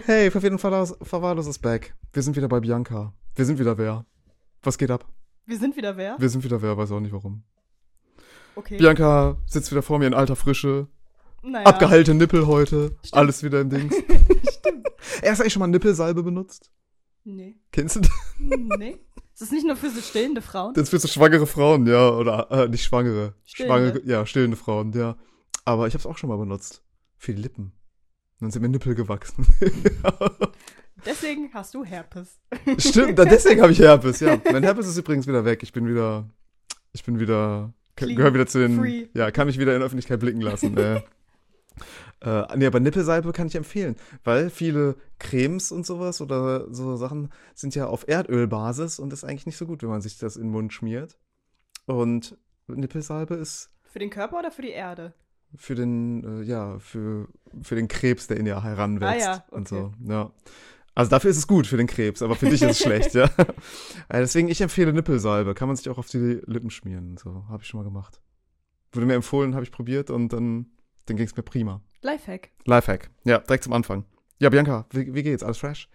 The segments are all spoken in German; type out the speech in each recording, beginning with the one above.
Hey, verwirrten Verwahrlos ist back. Wir sind wieder bei Bianca. Wir sind wieder wer? Was geht ab? Wir sind wieder wer? Wir sind wieder wer, weiß auch nicht warum. Okay. Bianca sitzt wieder vor mir in alter Frische. naja. Abgeheilte Nippel heute. Stimmt. Alles wieder im Dings. Stimmt. Er hast du eigentlich schon mal Nippelsalbe benutzt? Nee. Kennst du das? Nee. Ist das nicht nur für so stillende Frauen? Das ist für so schwangere Frauen, ja. Oder äh, nicht schwangere. Stillende. Schwangere, ja, stillende Frauen, ja. Aber ich hab's auch schon mal benutzt. Für die Lippen. Dann sind mir Nippel gewachsen. Deswegen hast du Herpes. Stimmt, deswegen habe ich Herpes, ja. Mein Herpes ist übrigens wieder weg. Ich bin wieder, ich bin wieder, gehöre wieder zu den, free. ja, kann mich wieder in der Öffentlichkeit blicken lassen. äh. Äh, nee, aber Nippelsalbe kann ich empfehlen, weil viele Cremes und sowas oder so Sachen sind ja auf Erdölbasis und ist eigentlich nicht so gut, wenn man sich das in den Mund schmiert. Und Nippelsalbe ist Für den Körper oder für die Erde? Für den, äh, ja, für, für den Krebs, der in dir heranwächst Ah ja, und okay. so. Ja. Also dafür ist es gut für den Krebs, aber für dich ist es schlecht, ja. Äh, Deswegen, ich empfehle Nippelsalbe. Kann man sich auch auf die Lippen schmieren. So, habe ich schon mal gemacht. Wurde mir empfohlen, habe ich probiert und dann, dann ging es mir prima. Lifehack. Lifehack. Ja, direkt zum Anfang. Ja, Bianca, wie, wie geht's? Alles fresh?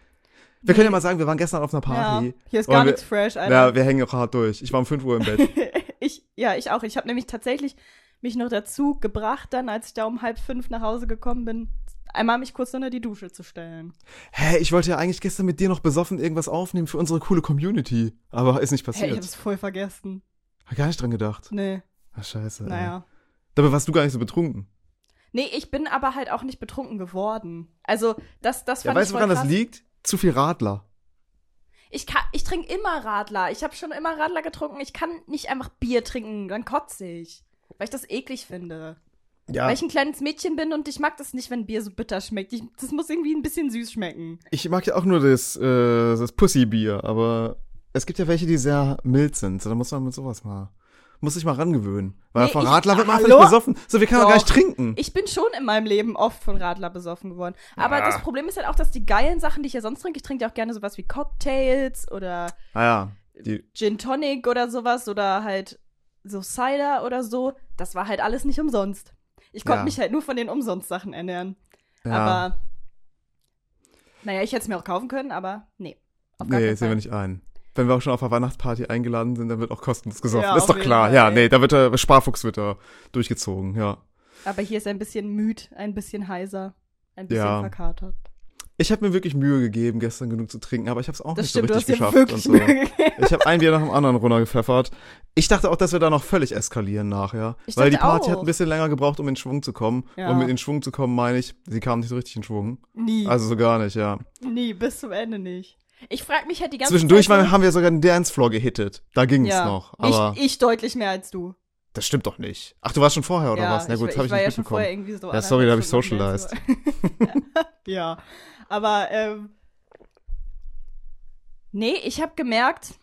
Wir können ja mal sagen, wir waren gestern auf einer Party. Ja, hier ist Und gar nichts fresh, Ja, Alter. wir hängen auch hart durch. Ich war um 5 Uhr im Bett. ich, ja, ich auch. Ich habe nämlich tatsächlich mich noch dazu gebracht, dann, als ich da um halb fünf nach Hause gekommen bin, einmal mich kurz unter die Dusche zu stellen. Hä, ich wollte ja eigentlich gestern mit dir noch besoffen irgendwas aufnehmen für unsere coole Community. Aber ist nicht Hey, ich passiert. hab's voll vergessen. Hab gar nicht dran gedacht. Nee, Ach, scheiße. ey. naja. Dabei warst du gar nicht so betrunken. Nee, ich bin aber halt auch nicht betrunken geworden. Also, das, das Ja, fand weißt ich du, woran das krass. liegt? Zu viel Radler. Ich, kann- ich trinke immer Radler. Ich habe schon immer Radler getrunken. Ich kann nicht einfach Bier trinken, dann kotze ich. Weil ich das eklig finde. Ja. Weil ich ein kleines Mädchen bin und ich mag das nicht, wenn Bier so bitter schmeckt. Ich, das muss irgendwie ein bisschen süß schmecken. Ich mag ja auch nur das, äh, das Pussy-Bier, aber es gibt ja welche, die sehr mild sind. So, da muss man mit sowas mal, muss sich mal rangewöhnen. Weil Nee, von ich- Radler wird man einfach Hallo? nicht besoffen. So, wir können doch gar nicht trinken. Ich bin schon in meinem Leben oft von Radler besoffen geworden. Aber Ah. das Problem ist halt auch, dass die geilen Sachen, die ich ja sonst trinke, ich trinke ja auch gerne sowas wie Cocktails oder Ah ja, die, Gin Tonic oder sowas oder halt so Cider oder so. Das war halt alles nicht umsonst. Ich konnte Ja. mich halt nur von den Umsonst-Sachen ernähren. ja. Aber, naja, ich hätte es mir auch kaufen können, aber nee. Auf nee, sehen wir nicht ein. Wenn wir auch schon auf einer Weihnachtsparty eingeladen sind, dann wird auch kostenlos gesoffen. Ja, ist doch klar. Fall, ja, nee, da wird der Sparfuchs wird da durchgezogen, ja. Aber hier ist ein bisschen müd, ein bisschen heiser, ein bisschen verkatert. Ich habe mir wirklich Mühe gegeben, gestern genug zu trinken, aber ich habe es auch Das nicht stimmt, so du richtig geschafft. wirklich und so. Ich habe ein Bier nach dem anderen runtergepfeffert. Ich dachte auch, dass wir da noch völlig eskalieren nachher. Ich weil die Party hat auch. ein bisschen länger gebraucht, um in Schwung zu kommen. Ja. Und mit in Schwung zu kommen meine ich, sie kam nicht so richtig in Schwung. Nie, Also so gar nicht, ja. nie, bis zum Ende nicht. Ich frage mich halt die ganze Zwischendurch Zeit. waren, haben wir sogar den Dancefloor gehittet. Da ging's ja, noch. Aber ich, ich deutlich mehr als du. das stimmt doch nicht. Ach, du warst schon vorher oder ja, was? Na gut, habe ich ich, war nicht ja schon mitbekommen. vorher irgendwie so. Ja, sorry, da hab ich am ja, aber ähm, nee, ich habe gemerkt,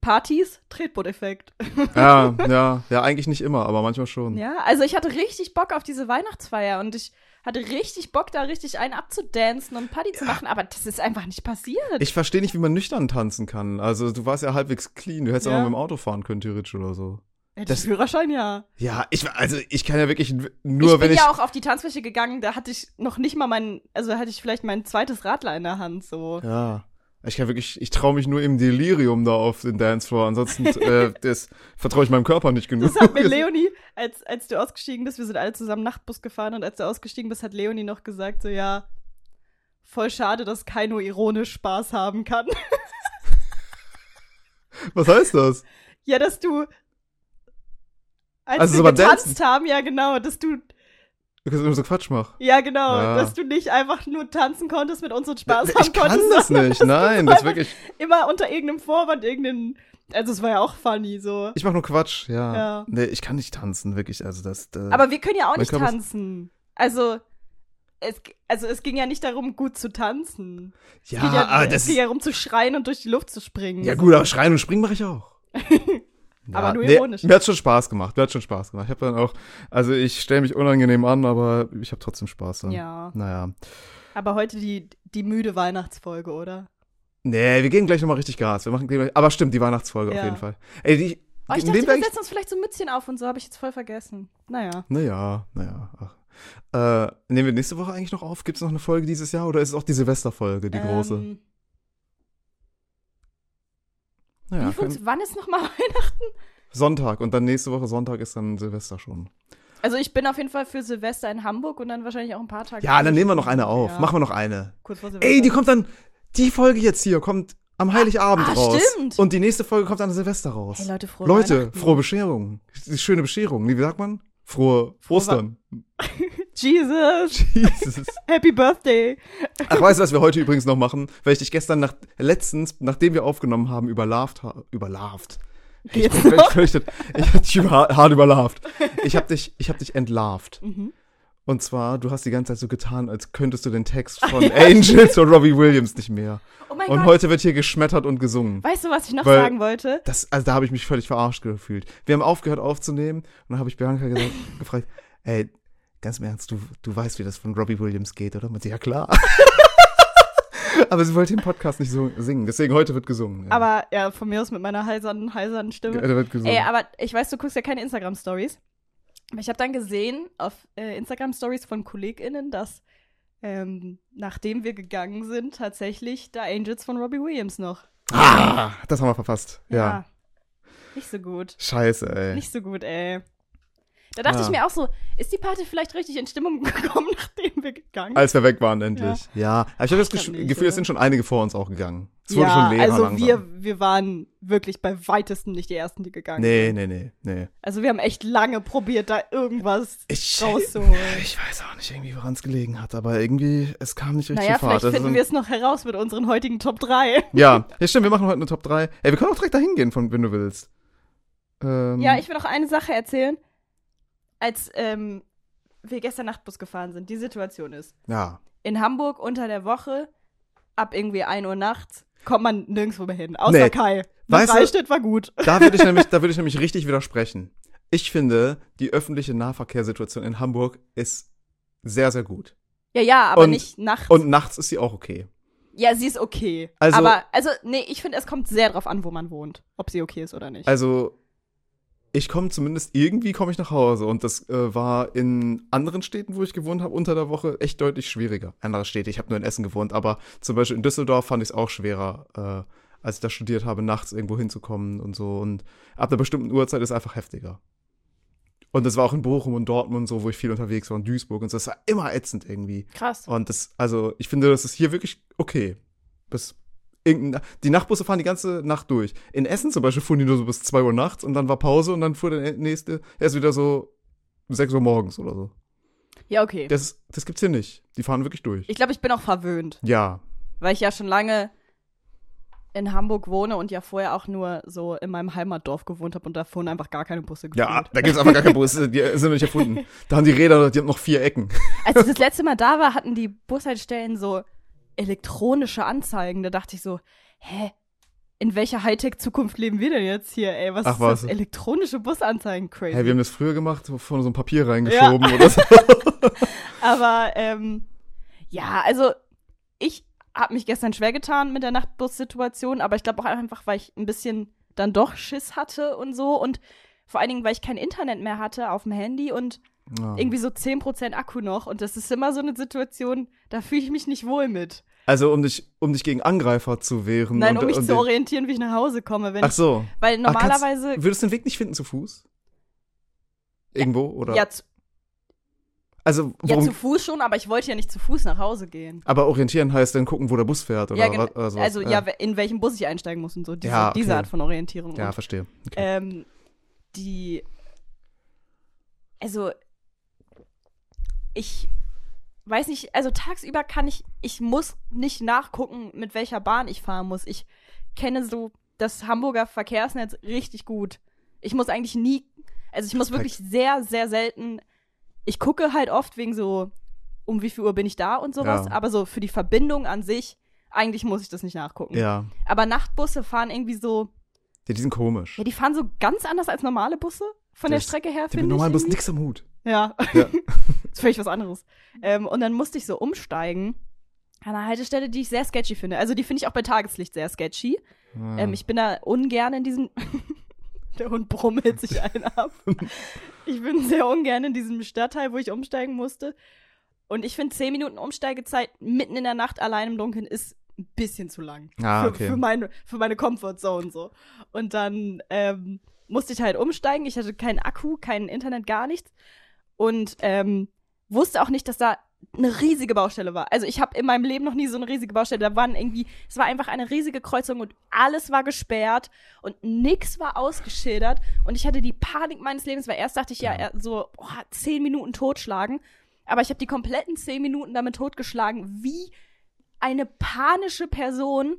Partys, Tretboot-Effekt. ja, ja, ja, eigentlich nicht immer, aber manchmal schon. Ja, also ich hatte richtig Bock auf diese Weihnachtsfeier und ich hatte richtig Bock, da richtig einen abzudancen und Party zu machen, aber das ist einfach nicht passiert. Ich verstehe nicht, wie man nüchtern tanzen kann. Also du warst ja halbwegs clean. Du hättest Ja. auch mit dem Auto fahren können, theoretisch oder so. Hätte das- ich Führerschein, ja. Ja, ich, also ich kann ja wirklich nur, ich wenn bin ich. ja auch auf die Tanzfläche gegangen, da hatte ich noch nicht mal mein, also hatte ich vielleicht mein zweites Radler in der Hand, so. Ja. Ich kann wirklich, ich traue mich nur im Delirium da auf den Dancefloor. Ansonsten äh, das vertraue ich meinem Körper nicht genug. Das hat mir Leonie, als, als du ausgestiegen bist, wir sind alle zusammen Nachtbus gefahren und als du ausgestiegen bist, hat Leonie noch gesagt, so ja, voll schade, dass Kaino ironisch Spaß haben kann. Was heißt das? ja, dass du, als Also wir so getanzt Dancen? haben, ja genau, dass du, Dass ich immer so Quatsch mach. ja genau, Ja. dass du nicht einfach nur tanzen konntest mit uns und Spaß ich haben kann konntest, das sondern nicht. dass Nein, das wirklich. immer unter irgendeinem Vorwand irgendeinen, also es war ja auch funny, so. Ich mach nur Quatsch, ja. Ja. Nee, ich kann nicht tanzen, wirklich. Also das. Äh, Aber wir können ja auch nicht Körper tanzen. Also es, also es ging ja nicht darum, gut zu tanzen. ja, Es geht ja, aber es das. ging ja darum zu schreien und durch die Luft zu springen. Ja gut, aber schreien und springen mache ich auch. Aber nur nee, ironisch. Mir hat schon Spaß gemacht. Mir hat schon Spaß gemacht. Ich habe dann auch, also ich stelle mich unangenehm an, aber ich habe trotzdem Spaß dann. Ja. Naja. Aber heute die, die müde Weihnachtsfolge, oder? Nee, wir gehen gleich nochmal richtig Gas. Wir machen gleich, aber stimmt, die Weihnachtsfolge auf Ja. jeden Fall. Ey, die. Oh, ich dachte, wir setzen uns vielleicht so Mützchen auf und so, habe ich jetzt voll vergessen. Naja. Naja, naja. Ach. Äh, nehmen wir nächste Woche eigentlich noch auf? Gibt es noch eine Folge dieses Jahr oder ist es auch die Silvesterfolge, die große? Ähm, Naja, wie funkt- wann ist nochmal Weihnachten? Sonntag und dann nächste Woche Sonntag ist dann Silvester schon. Also ich bin auf jeden Fall für Silvester in Hamburg und dann wahrscheinlich auch ein paar Tage. Ja, dann nehmen wir noch eine auf. Ja, Machen wir noch eine. kurz vor Silvester. Ey, die kommt dann, die Folge jetzt hier kommt am Heiligabend ah, raus. stimmt. Und die nächste Folge kommt an Silvester raus. Hey Leute, frohe Leute, frohe Bescherung. Schöne Bescherung. Wie sagt man? Frohe Frohe Ostern. Jesus, Jesus. Happy Birthday. Ach, weißt du, was wir heute übrigens noch machen? Weil ich dich gestern nach, letztens, nachdem wir aufgenommen haben, überlarvt habe. Überlarvt. Ich bin noch? verrichtet. Ich hab dich über, hart überlarvt. Ich hab dich, ich hab dich entlarvt. Mhm. Und zwar, du hast die ganze Zeit so getan, als könntest du den Text von Angels und Robbie Williams nicht mehr. Oh mein Und Gott. heute wird hier geschmettert und gesungen. Weißt du, was ich noch Weil- sagen wollte? Das, also da habe ich mich völlig verarscht gefühlt. Wir haben aufgehört aufzunehmen und dann habe ich Bianca gesagt, gefragt, ey, ganz im Ernst, du, du weißt, wie das von Robbie Williams geht, oder? Und sie, ja klar. Aber sie wollte den Podcast nicht so singen, deswegen heute wird gesungen. Ja. Aber ja, von mir aus mit meiner heisernen, heisernen Stimme. ja, da wird gesungen. Ey, aber ich weiß, du guckst ja keine Instagram-Stories. Aber ich habe dann gesehen auf äh, Instagram-Stories von KollegInnen, dass ähm, nachdem wir gegangen sind, tatsächlich da Angels von Robbie Williams noch. ah, das haben wir verpasst. Ja. Nicht so gut. Scheiße, ey. Nicht so gut, ey. Da dachte Ja. ich mir auch so, ist die Party vielleicht richtig in Stimmung gekommen, nachdem wir gegangen sind? Als wir weg waren, endlich. Ja. Aber ich habe das Gesch- nicht, Gefühl, es oder? sind schon einige vor uns auch gegangen. Es wurde ja, schon leerer also langsam. wir, wir waren wirklich bei weitesten nicht die Ersten, die gegangen Nee, sind. nee, nee, nee. Also wir haben echt lange probiert, da irgendwas Ich, rauszuholen. ich weiß auch nicht irgendwie, woran es gelegen hat, aber irgendwie, es kam nicht richtig Naja, in Fahrt. vielleicht Das ist finden wir es noch heraus mit unseren heutigen Top 3. Ja, ja, stimmt, wir machen heute eine Top 3. Ey, wir können auch direkt dahin gehen, von, wenn du willst. Ähm, Ja, ich will noch eine Sache erzählen. Als ähm, wir gestern Nachtbus gefahren sind, die Situation ist, Ja. in Hamburg unter der Woche, ab irgendwie 1 Uhr nachts, kommt man nirgendwo mehr hin, außer Nee. Kai. Nach Weißt du- war gut. Da würde ich, nämlich, da würde ich nämlich richtig widersprechen. Ich finde, die öffentliche Nahverkehrssituation in Hamburg ist sehr, sehr gut. Ja, ja, aber Und- nicht nachts. Und nachts ist sie auch okay. ja, sie ist okay. Also- aber, also, nee, ich finde, es kommt sehr drauf an, wo man wohnt. Ob sie okay ist oder nicht. Also, ich komme zumindest irgendwie komme ich nach Hause und das äh, war in anderen Städten, wo ich gewohnt habe, unter der Woche echt deutlich schwieriger. Andere Städte, ich habe nur in Essen gewohnt, aber zum Beispiel in Düsseldorf fand ich es auch schwerer, äh, als ich da studiert habe, nachts irgendwo hinzukommen und so. Und ab einer bestimmten Uhrzeit ist es einfach heftiger. Und das war auch in Bochum und Dortmund und so, wo ich viel unterwegs war, und Duisburg und so. Das war immer ätzend irgendwie. Krass. Und das, also, ich finde, das ist hier wirklich okay. Bis die Nachtbusse fahren die ganze Nacht durch. In Essen zum Beispiel fuhren die nur so bis 2 Uhr nachts und dann war Pause und dann fuhr der nächste erst wieder so 6 Uhr morgens oder so. Ja, okay. Das, das gibt's hier nicht. Die fahren wirklich durch. Ich glaube, ich bin auch verwöhnt, Ja. weil ich ja schon lange in Hamburg wohne und ja vorher auch nur so in meinem Heimatdorf gewohnt habe und da fuhren einfach gar keine Busse gefühlt. Ja, da gibt's einfach gar keine Busse. Die sind noch nicht erfunden. Da haben die Räder, die haben noch vier Ecken. Als ich das letzte Mal da war, hatten die Bushaltestellen so elektronische Anzeigen. Da dachte ich so, hä? In welcher Hightech-Zukunft leben wir denn jetzt hier, ey? Was Ach, ist was? das? Elektronische Busanzeigen, crazy. Hey, wir haben das früher gemacht, von so einem Papier reingeschoben oder so. Aber, ähm, ja, also, ich habe mich gestern schwer getan mit der Nachtbus-Situation, aber ich glaube auch einfach, weil ich ein bisschen dann doch Schiss hatte und so und vor allen Dingen, weil ich kein Internet mehr hatte auf dem Handy und Ja. irgendwie so 10% Akku noch und das ist immer so eine Situation, da fühle ich mich nicht wohl mit. Also, um dich, um dich gegen Angreifer zu wehren. Nein, und, um mich und zu orientieren, wie ich nach Hause komme. Wenn Ach so. ich, weil kannst- normalerweise, Würdest du den Weg nicht finden zu Fuß? Irgendwo? Oder? ja, zu, Also, ja, worum, zu Fuß schon, aber ich wollte ja nicht zu Fuß nach Hause gehen. aber orientieren heißt dann gucken, wo der Bus fährt oder, ja, genau. oder sowas. Also, ja, in welchem Bus ich einsteigen muss und so. Diese, Ja, okay. diese Art von Orientierung. Ja, Und, verstehe. Okay. ähm, die. Also. Ich weiß nicht, also tagsüber kann ich, ich muss nicht nachgucken, mit welcher Bahn ich fahren muss. Ich kenne so das Hamburger Verkehrsnetz richtig gut. Ich muss eigentlich nie, also ich muss wirklich sehr, sehr selten, ich gucke halt oft wegen so, um wie viel Uhr bin ich da und sowas, Ja. aber so für die Verbindung an sich, eigentlich muss ich das nicht nachgucken. ja. Aber Nachtbusse fahren irgendwie so, ja, die sind komisch. ja, die fahren so ganz anders als normale Busse von der Das- Strecke her, finde ich. normalen Bus nix am Hut. Ja, Ja. ist völlig was anderes. Ähm, und dann musste ich so umsteigen an einer Haltestelle, die ich sehr sketchy finde. Also die finde ich auch bei Tageslicht sehr sketchy. Ah. Ähm, ich bin da ungern in diesen. Der Hund brummelt sich einen ab. Ich bin sehr ungern in diesem Stadtteil, wo ich umsteigen musste. Und ich finde, 10 Minuten Umsteigezeit mitten in der Nacht allein im Dunkeln ist ein bisschen zu lang. Ah, für, okay. für, meine, für meine Comfortzone so. Und dann ähm, musste ich halt umsteigen. Ich hatte keinen Akku, kein Internet, gar nichts. Und ähm, wusste auch nicht, dass da eine riesige Baustelle war. Also ich habe in meinem Leben noch nie so eine riesige Baustelle. Da waren irgendwie, es war einfach eine riesige Kreuzung und alles war gesperrt und nix war ausgeschildert. Und ich hatte die Panik meines Lebens, weil erst dachte ich ja, so oh, zehn Minuten totschlagen. Aber ich habe die kompletten zehn Minuten damit totgeschlagen, wie eine panische Person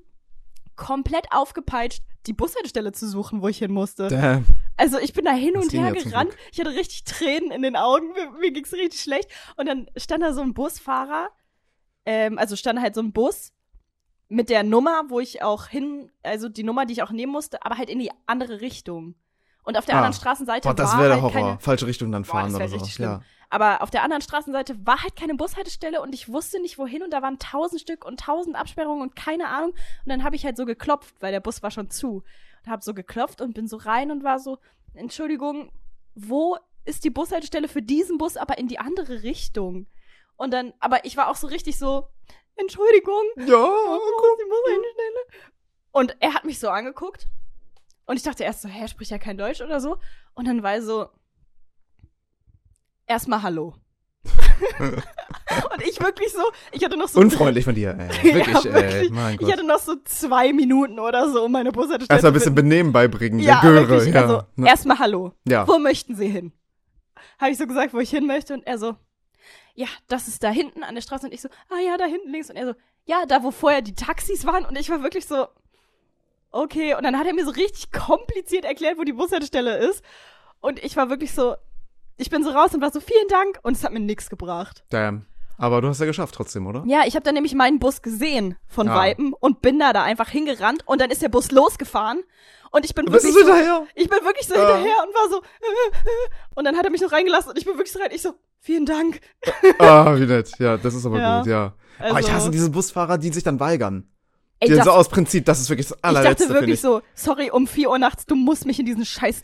komplett aufgepeitscht, die Bushaltestelle zu suchen, wo ich hin musste. Damn. Also ich bin da hin und her gerannt. Ich hatte richtig Tränen in den Augen. Mir, mir ging's richtig schlecht. Und dann stand da so ein Busfahrer. Ähm, also stand halt so ein Bus mit der Nummer, wo ich auch hin, also die Nummer, die ich auch nehmen musste, aber halt in die andere Richtung. Und auf der Ah. anderen Straßenseite Boah, das war wäre der halt Horror. keine. Falsche Richtung dann Boah, fahren das oder so. richtig schlimm. Ja. Aber auf der anderen Straßenseite war halt keine Bushaltestelle und ich wusste nicht wohin und da waren tausend Stück und tausend Absperrungen und keine Ahnung. Und dann habe ich halt so geklopft, weil der Bus war schon zu. Und habe so geklopft und bin so rein und war so, Entschuldigung, wo ist die Bushaltestelle für diesen Bus, aber in die andere Richtung? Und dann, aber ich war auch so richtig so, Entschuldigung, Ja, wo ist die Bushaltestelle? Und er hat mich so angeguckt und ich dachte erst so, hä, spricht ja kein Deutsch oder so. Und dann war er so, erstmal Hallo. und ich wirklich so, ich hatte noch so Unfreundlich von dir, ey. Wirklich, ja, ey. wirklich. Mein Ich Gott. hatte noch so zwei Minuten oder so, um meine Bushaltestelle Erstmal ein zu bisschen. Benehmen beibringen, Ja, der Göre. wirklich, ja. also Ne? erstmal Hallo. ja. Wo möchten Sie hin? Habe ich so gesagt, wo ich hin möchte und er so, ja, das ist da hinten an der Straße und ich so, ah ja, da hinten links und er so, ja, da wo vorher die Taxis waren und ich war wirklich so, okay und dann hat er mir so richtig kompliziert erklärt, wo die Bushaltestelle ist und ich war wirklich so, ich bin so raus und war so, vielen Dank und es hat mir nichts gebracht. Damn. Aber du hast ja geschafft trotzdem, oder? Ja, ich habe dann nämlich meinen Bus gesehen von Ah. Weitem und bin da da einfach hingerannt und dann ist der Bus losgefahren und ich bin Was wirklich so, hinterher? ich bin wirklich so Ja. hinterher und war so und dann hat er mich noch reingelassen und ich bin wirklich so rein, ich so vielen Dank. Ah, wie nett. Ja, das ist aber Ja. gut, ja. Also, aber ich hasse diese Busfahrer, die sich dann weigern. ey, Die das, so aus Prinzip, das ist wirklich das ich allerletzte, dachte finde wirklich ich. so, sorry, um 4 Uhr nachts, du musst mich in diesen scheiß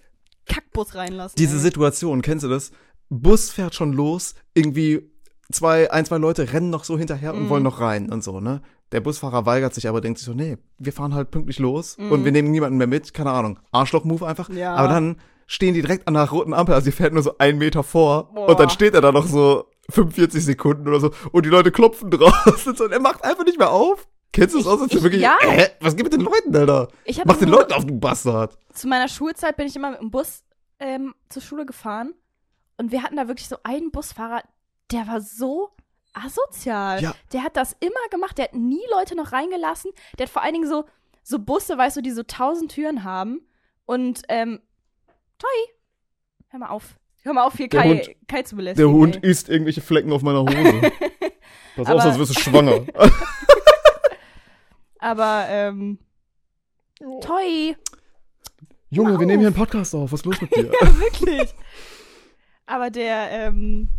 Kackbus reinlassen. Diese ey. Situation, kennst du das? Bus fährt schon los, irgendwie zwei, ein, zwei Leute rennen noch so hinterher und Mhm. wollen noch rein und so, ne? Der Busfahrer weigert sich aber, denkt sich so, nee, wir fahren halt pünktlich los Mhm. und wir nehmen niemanden mehr mit, keine Ahnung, Arschloch-Move einfach. Ja. Aber dann stehen die direkt an der roten Ampel, also die fährt nur so einen Meter vor Boah. und dann steht er da noch so 45 Sekunden oder so und die Leute klopfen so und er macht einfach nicht mehr auf. Kennst du das aus, ich- wirklich, ja. hä, was geht mit den Leuten, Alter? Ich Mach den Leuten auf, du Bastard. zu meiner Schulzeit bin ich immer mit dem Bus ähm, zur Schule gefahren und wir hatten da wirklich so einen Busfahrer, der war so asozial. Ja. Der hat das immer gemacht, der hat nie Leute noch reingelassen. Der hat vor allen Dingen so, so Busse, weißt du, die so tausend Türen haben. Und, ähm, Toi, hör mal auf. Hör mal auf, hier Der Kai, Hund- Kai zu Der belästigen. Hund ey. isst irgendwelche Flecken auf meiner Hose. Pass auf, sonst wirst du schwanger. Aber, ähm, Toi. Junge, wir nehmen hier einen. Podcast auf. Was ist los mit dir? Ja, wirklich. Aber der, ähm,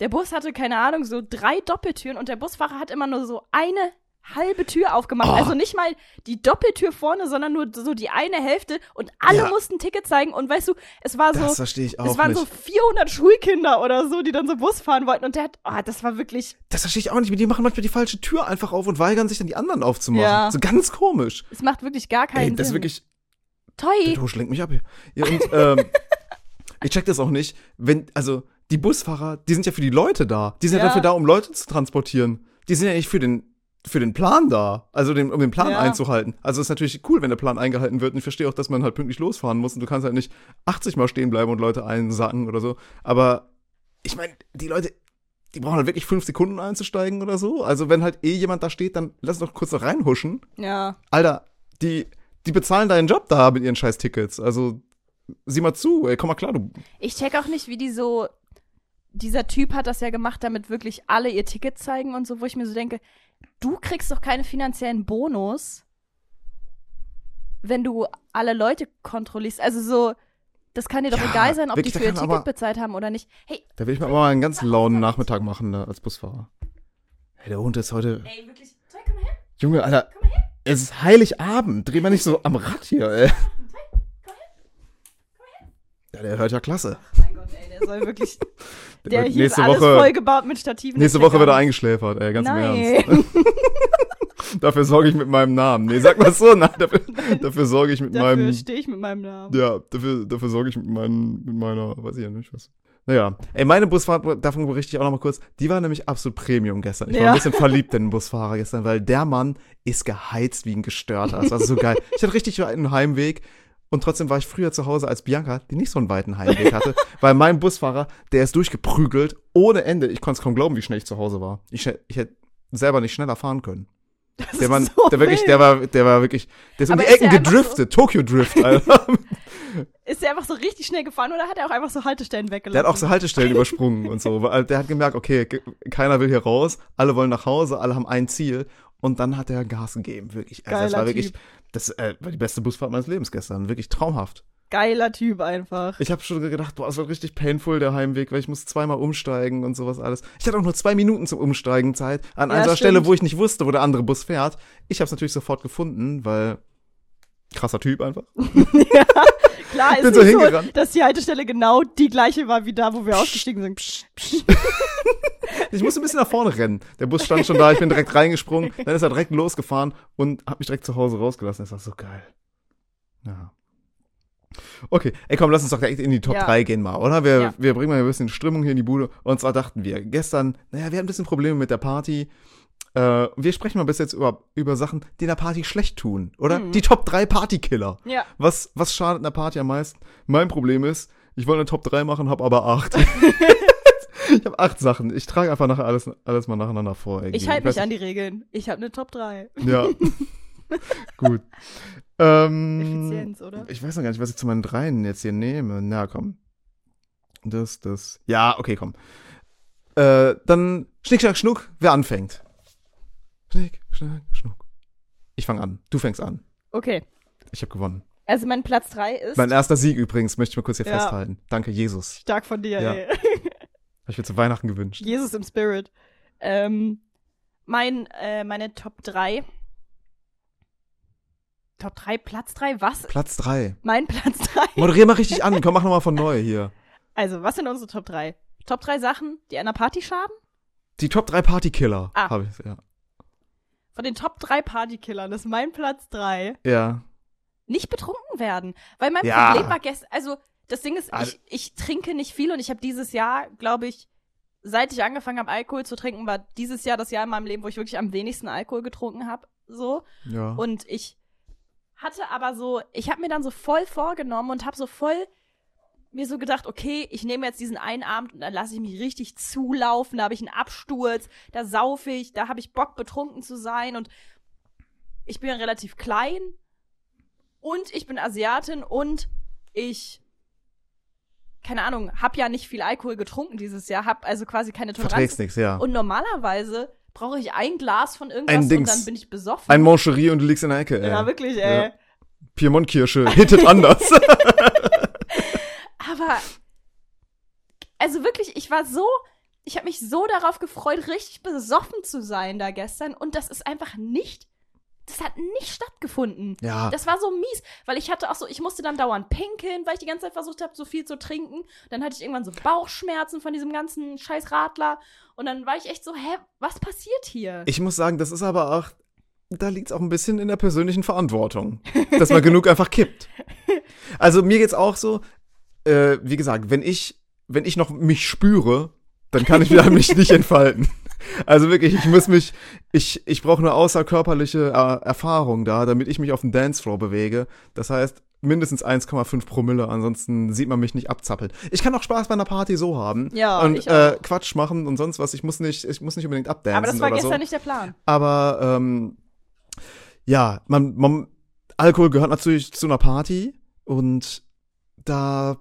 der Bus hatte, keine Ahnung, so drei Doppeltüren und der Busfahrer hat immer nur so eine halbe Tür aufgemacht. Oh. Also nicht mal die Doppeltür vorne, sondern nur so die eine Hälfte und alle Ja. mussten Ticket zeigen und weißt du, es war Das so, verstehe ich auch es waren nicht. so 400 Schulkinder oder so, die dann so Bus fahren wollten und der hat, oh, das war wirklich, das verstehe ich auch nicht. Die machen manchmal die falsche Tür einfach auf und weigern sich dann die anderen aufzumachen. Ja. So ganz komisch. es macht wirklich gar keinen Ey, das ist Sinn. wirklich. Toi. Der Tosch lenkt mich ab hier. Ja, und ähm, ich check das auch nicht. Wenn, also, die Busfahrer, die sind ja für die Leute da. Die sind ja, Ja. dafür da, um Leute zu transportieren. Die sind ja nicht für den, für den Plan da. Also, den, um den Plan Ja. einzuhalten. Also, ist natürlich cool, wenn der Plan eingehalten wird. Und ich verstehe auch, dass man halt pünktlich losfahren muss. Und du kannst halt nicht 80 Mal stehen bleiben und Leute einsacken oder so. Aber ich meine, die Leute, die brauchen halt wirklich fünf Sekunden einzusteigen oder so. Also, wenn halt eh jemand da steht, dann lass doch kurz noch reinhuschen. Ja. Alter, die, die bezahlen deinen Job da mit ihren scheiß Tickets. Also, sieh mal zu, ey, komm mal klar, du. Ich check auch nicht, wie die so. Dieser Typ hat das ja gemacht, damit wirklich alle ihr Ticket zeigen und so, wo ich mir so denke, du kriegst doch keine finanziellen Bonus, wenn du alle Leute kontrollierst. Also so, das kann dir doch Ja, egal sein, ob wirklich, die für ihr Ticket aber- bezahlt haben oder nicht. Hey, Da will ich mir aber mal einen ganz lauen Nachmittag machen da, als Busfahrer. Hey, der Hund ist heute. ey, wirklich, Toi, komm her. Junge, Alter, es ist Heiligabend. Dreh mal nicht so am Rad hier, ey. Der hört ja klasse. Mein Gott, ey, der soll wirklich. Der wird hier ist alles Woche, vollgebaut mit Stativen. nächste Woche wird er eingeschläfert, ey, ganz im Nein. Ernst. Dafür sorge ich mit meinem Namen. Nee, sag mal so, nein, dafür, dafür sorge ich mit Dafür meinem. stehe ich mit meinem Namen. Ja, dafür, dafür sorge ich mit, meinen, mit meiner, weiß ich ja nicht was. Naja, ey, meine Busfahrt, davon berichte ich auch noch mal kurz, die war nämlich absolut Premium gestern. Ich war Ja. ein bisschen verliebt in den Busfahrer gestern, weil der Mann ist geheizt wie ein Gestörter. Das war so geil. Ich hatte richtig einen Heimweg und trotzdem war ich früher zu Hause als Bianca, die nicht so einen weiten Heimweg hatte, weil mein Busfahrer, der ist durchgeprügelt ohne Ende. Ich konnte es kaum glauben, wie schnell ich zu Hause war. Ich, ich hätte selber nicht schneller fahren können. Das Der Mann, ist so der wirklich, wild. der war, der war wirklich, der ist um Aber die ist Ecken gedriftet, Tokyo Drift, Alter. Ist der einfach so richtig schnell gefahren oder hat er auch einfach so Haltestellen weggelassen? Der hat auch so Haltestellen übersprungen und so. Weil der hat gemerkt, okay, keiner will hier raus, alle wollen nach Hause, alle haben ein Ziel. Und dann hat er Gas gegeben, wirklich. Also das Geiler war wirklich, Typ. Das äh, war die beste Busfahrt meines Lebens gestern. Wirklich traumhaft. Geiler Typ einfach. Ich habe schon gedacht, boah, es wird richtig painful, der Heimweg, weil ich muss zweimal umsteigen und sowas alles. Ich hatte auch nur zwei Minuten zum Umsteigen Zeit. An Ja, einer stimmt. Stelle, wo ich nicht wusste, wo der andere Bus fährt. Ich habe es natürlich sofort gefunden, weil krasser Typ einfach. ja, klar ist Bin so nicht so, hingerannt. dass die Haltestelle genau die gleiche war wie da, wo wir ausgestiegen sind. Ich musste ein bisschen nach vorne rennen. Der Bus stand schon da, ich bin direkt reingesprungen, dann ist er direkt losgefahren und hat mich direkt zu Hause rausgelassen. Das war so geil. Ja. Okay, ey komm, lass uns doch direkt in die Top Ja. 3 gehen mal, oder? Wir, Ja. wir bringen mal ein bisschen Stimmung hier in die Bude. Und zwar dachten wir, gestern, naja, wir hatten ein bisschen Probleme mit der Party. Äh, wir sprechen mal bis jetzt über, über Sachen, die in der Party schlecht tun, oder? Mhm. Die Top 3 Partykiller. Ja. Was, was schadet einer Party am meisten? Mein Problem ist, ich wollte eine Top 3 machen, habe aber 8. ich habe 8 Sachen. Ich trage einfach nachher alles, alles mal nacheinander vor. irgendwie. Ich halte mich an die Regeln. Ich habe eine Top 3. nicht- Ja. Gut. Ähm, Effizienz, oder? Ich weiß noch gar nicht, was ich zu meinen Dreien jetzt hier nehme. Na komm. Das, das. Ja, okay, komm. Äh, dann Schnick, Schnack, Schnuck. Wer anfängt? Schnick, Schnack, Schnuck. Ich fange an. Du fängst an. Okay. Ich habe gewonnen. Also mein Platz 3 ist Mein erster Sieg übrigens, möchte ich mal kurz hier Ja. festhalten. Danke, Jesus. stark von dir, Ja. ey. Habe ich mir zu Weihnachten gewünscht. Jesus im Spirit. Ähm, mein, äh, meine Top 3. Top 3, Platz 3, was? Platz 3. Mein Platz 3. Moderier mal richtig an. Komm, mach nochmal von neu hier. Also, was sind unsere Top 3? Top 3 Sachen, die einer Party schaden? Die Top 3 Partykiller. Ah. Habe ich, ja. Von den Top 3 Partykillern ist mein Platz 3 Ja. nicht betrunken werden. Weil mein Ja. Problem war gestern, also das Ding ist, Ah, ich, ich trinke nicht viel und ich habe dieses Jahr, glaube ich, seit ich angefangen habe, Alkohol zu trinken, war dieses Jahr das Jahr in meinem Leben, wo ich wirklich am wenigsten Alkohol getrunken habe. So. Ja. Und ich hatte aber so, ich habe mir dann so voll vorgenommen und habe so voll mir so gedacht, okay, ich nehme jetzt diesen einen Abend und dann lasse ich mich richtig zulaufen, da habe ich einen Absturz, da saufe ich, da habe ich Bock betrunken zu sein und ich bin relativ klein und ich bin Asiatin und ich keine Ahnung, hab ja nicht viel Alkohol getrunken dieses Jahr, hab also quasi keine Toleranz. Verträgst nichts, ja. Und normalerweise brauche ich ein Glas von irgendwas Ein und Dings. dann bin ich besoffen. Ein Moncherie und du liegst in der Ecke, ey. ja, wirklich, ey. Ja. Piemont-Kirsche hittet anders. Aber also wirklich, ich war so, ich habe mich so darauf gefreut, richtig besoffen zu sein da gestern und das ist einfach nicht, das hat nicht stattgefunden. ja. Das war so mies, weil ich hatte auch so, ich musste dann dauernd pinkeln, weil ich die ganze Zeit versucht habe, so viel zu trinken. Dann hatte ich irgendwann so Bauchschmerzen von diesem ganzen scheiß Radler und dann war ich echt so, hä, was passiert hier? Ich muss sagen, das ist aber auch, da liegt es auch ein bisschen in der persönlichen Verantwortung, dass man genug einfach kippt. Also mir geht's auch so, äh, wie gesagt, wenn ich, wenn ich noch mich spüre, dann kann ich wieder mich nicht entfalten. Also wirklich, ich muss mich, ich, ich brauche eine außerkörperliche äh, Erfahrung da, damit ich mich auf dem Dancefloor bewege. Das heißt, mindestens 1,5 Promille, ansonsten sieht man mich nicht abzappeln. Ich kann auch Spaß bei einer Party so haben Ja, und äh. Quatsch machen und sonst was. Ich muss nicht, ich muss nicht unbedingt abdancen Aber das war gestern so. nicht der Plan. Aber ähm, ja, man, man, Alkohol gehört natürlich zu einer Party und da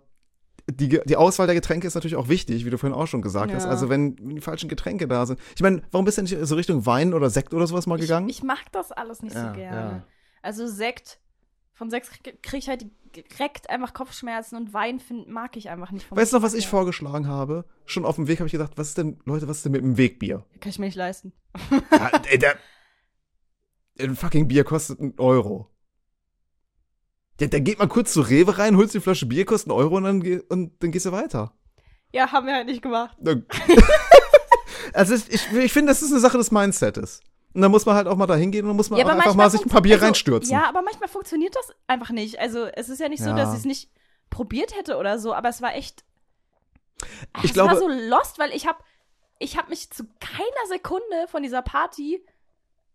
die, die Auswahl der Getränke ist natürlich auch wichtig, wie du vorhin auch schon gesagt Ja. hast. Also wenn die falschen Getränke da sind. Ich meine, warum bist du nicht so Richtung Wein oder Sekt oder sowas mal gegangen? Ich, ich mag das alles nicht Ja, so gerne. ja. Also Sekt, von Sekt kriege ich halt direkt einfach Kopfschmerzen und Wein find, mag ich einfach nicht. weißt du noch, was ich vorgeschlagen habe? Schon auf dem Weg habe ich gedacht, was ist denn, Leute, was ist denn mit dem Wegbier? Kann ich mir nicht leisten. ja, ey, der, ein fucking Bier kostet einen Euro. Ja, dann geht mal kurz zu Rewe rein, holst die Flasche Bier, kostet einen Euro und dann, und dann gehst du weiter. Ja, haben wir halt nicht gemacht. also ich, ich, ich finde, das ist eine Sache des Mindsets. Und da muss man halt auch mal da hingehen und dann muss man ja, einfach mal sich ein paar Bier also, reinstürzen. Ja, aber manchmal funktioniert das einfach nicht. Also es ist ja nicht so, Ja. dass ich es nicht probiert hätte oder so, aber es war echt. Ich es glaube- war so lost, weil ich habe ich hab mich zu keiner Sekunde von dieser Party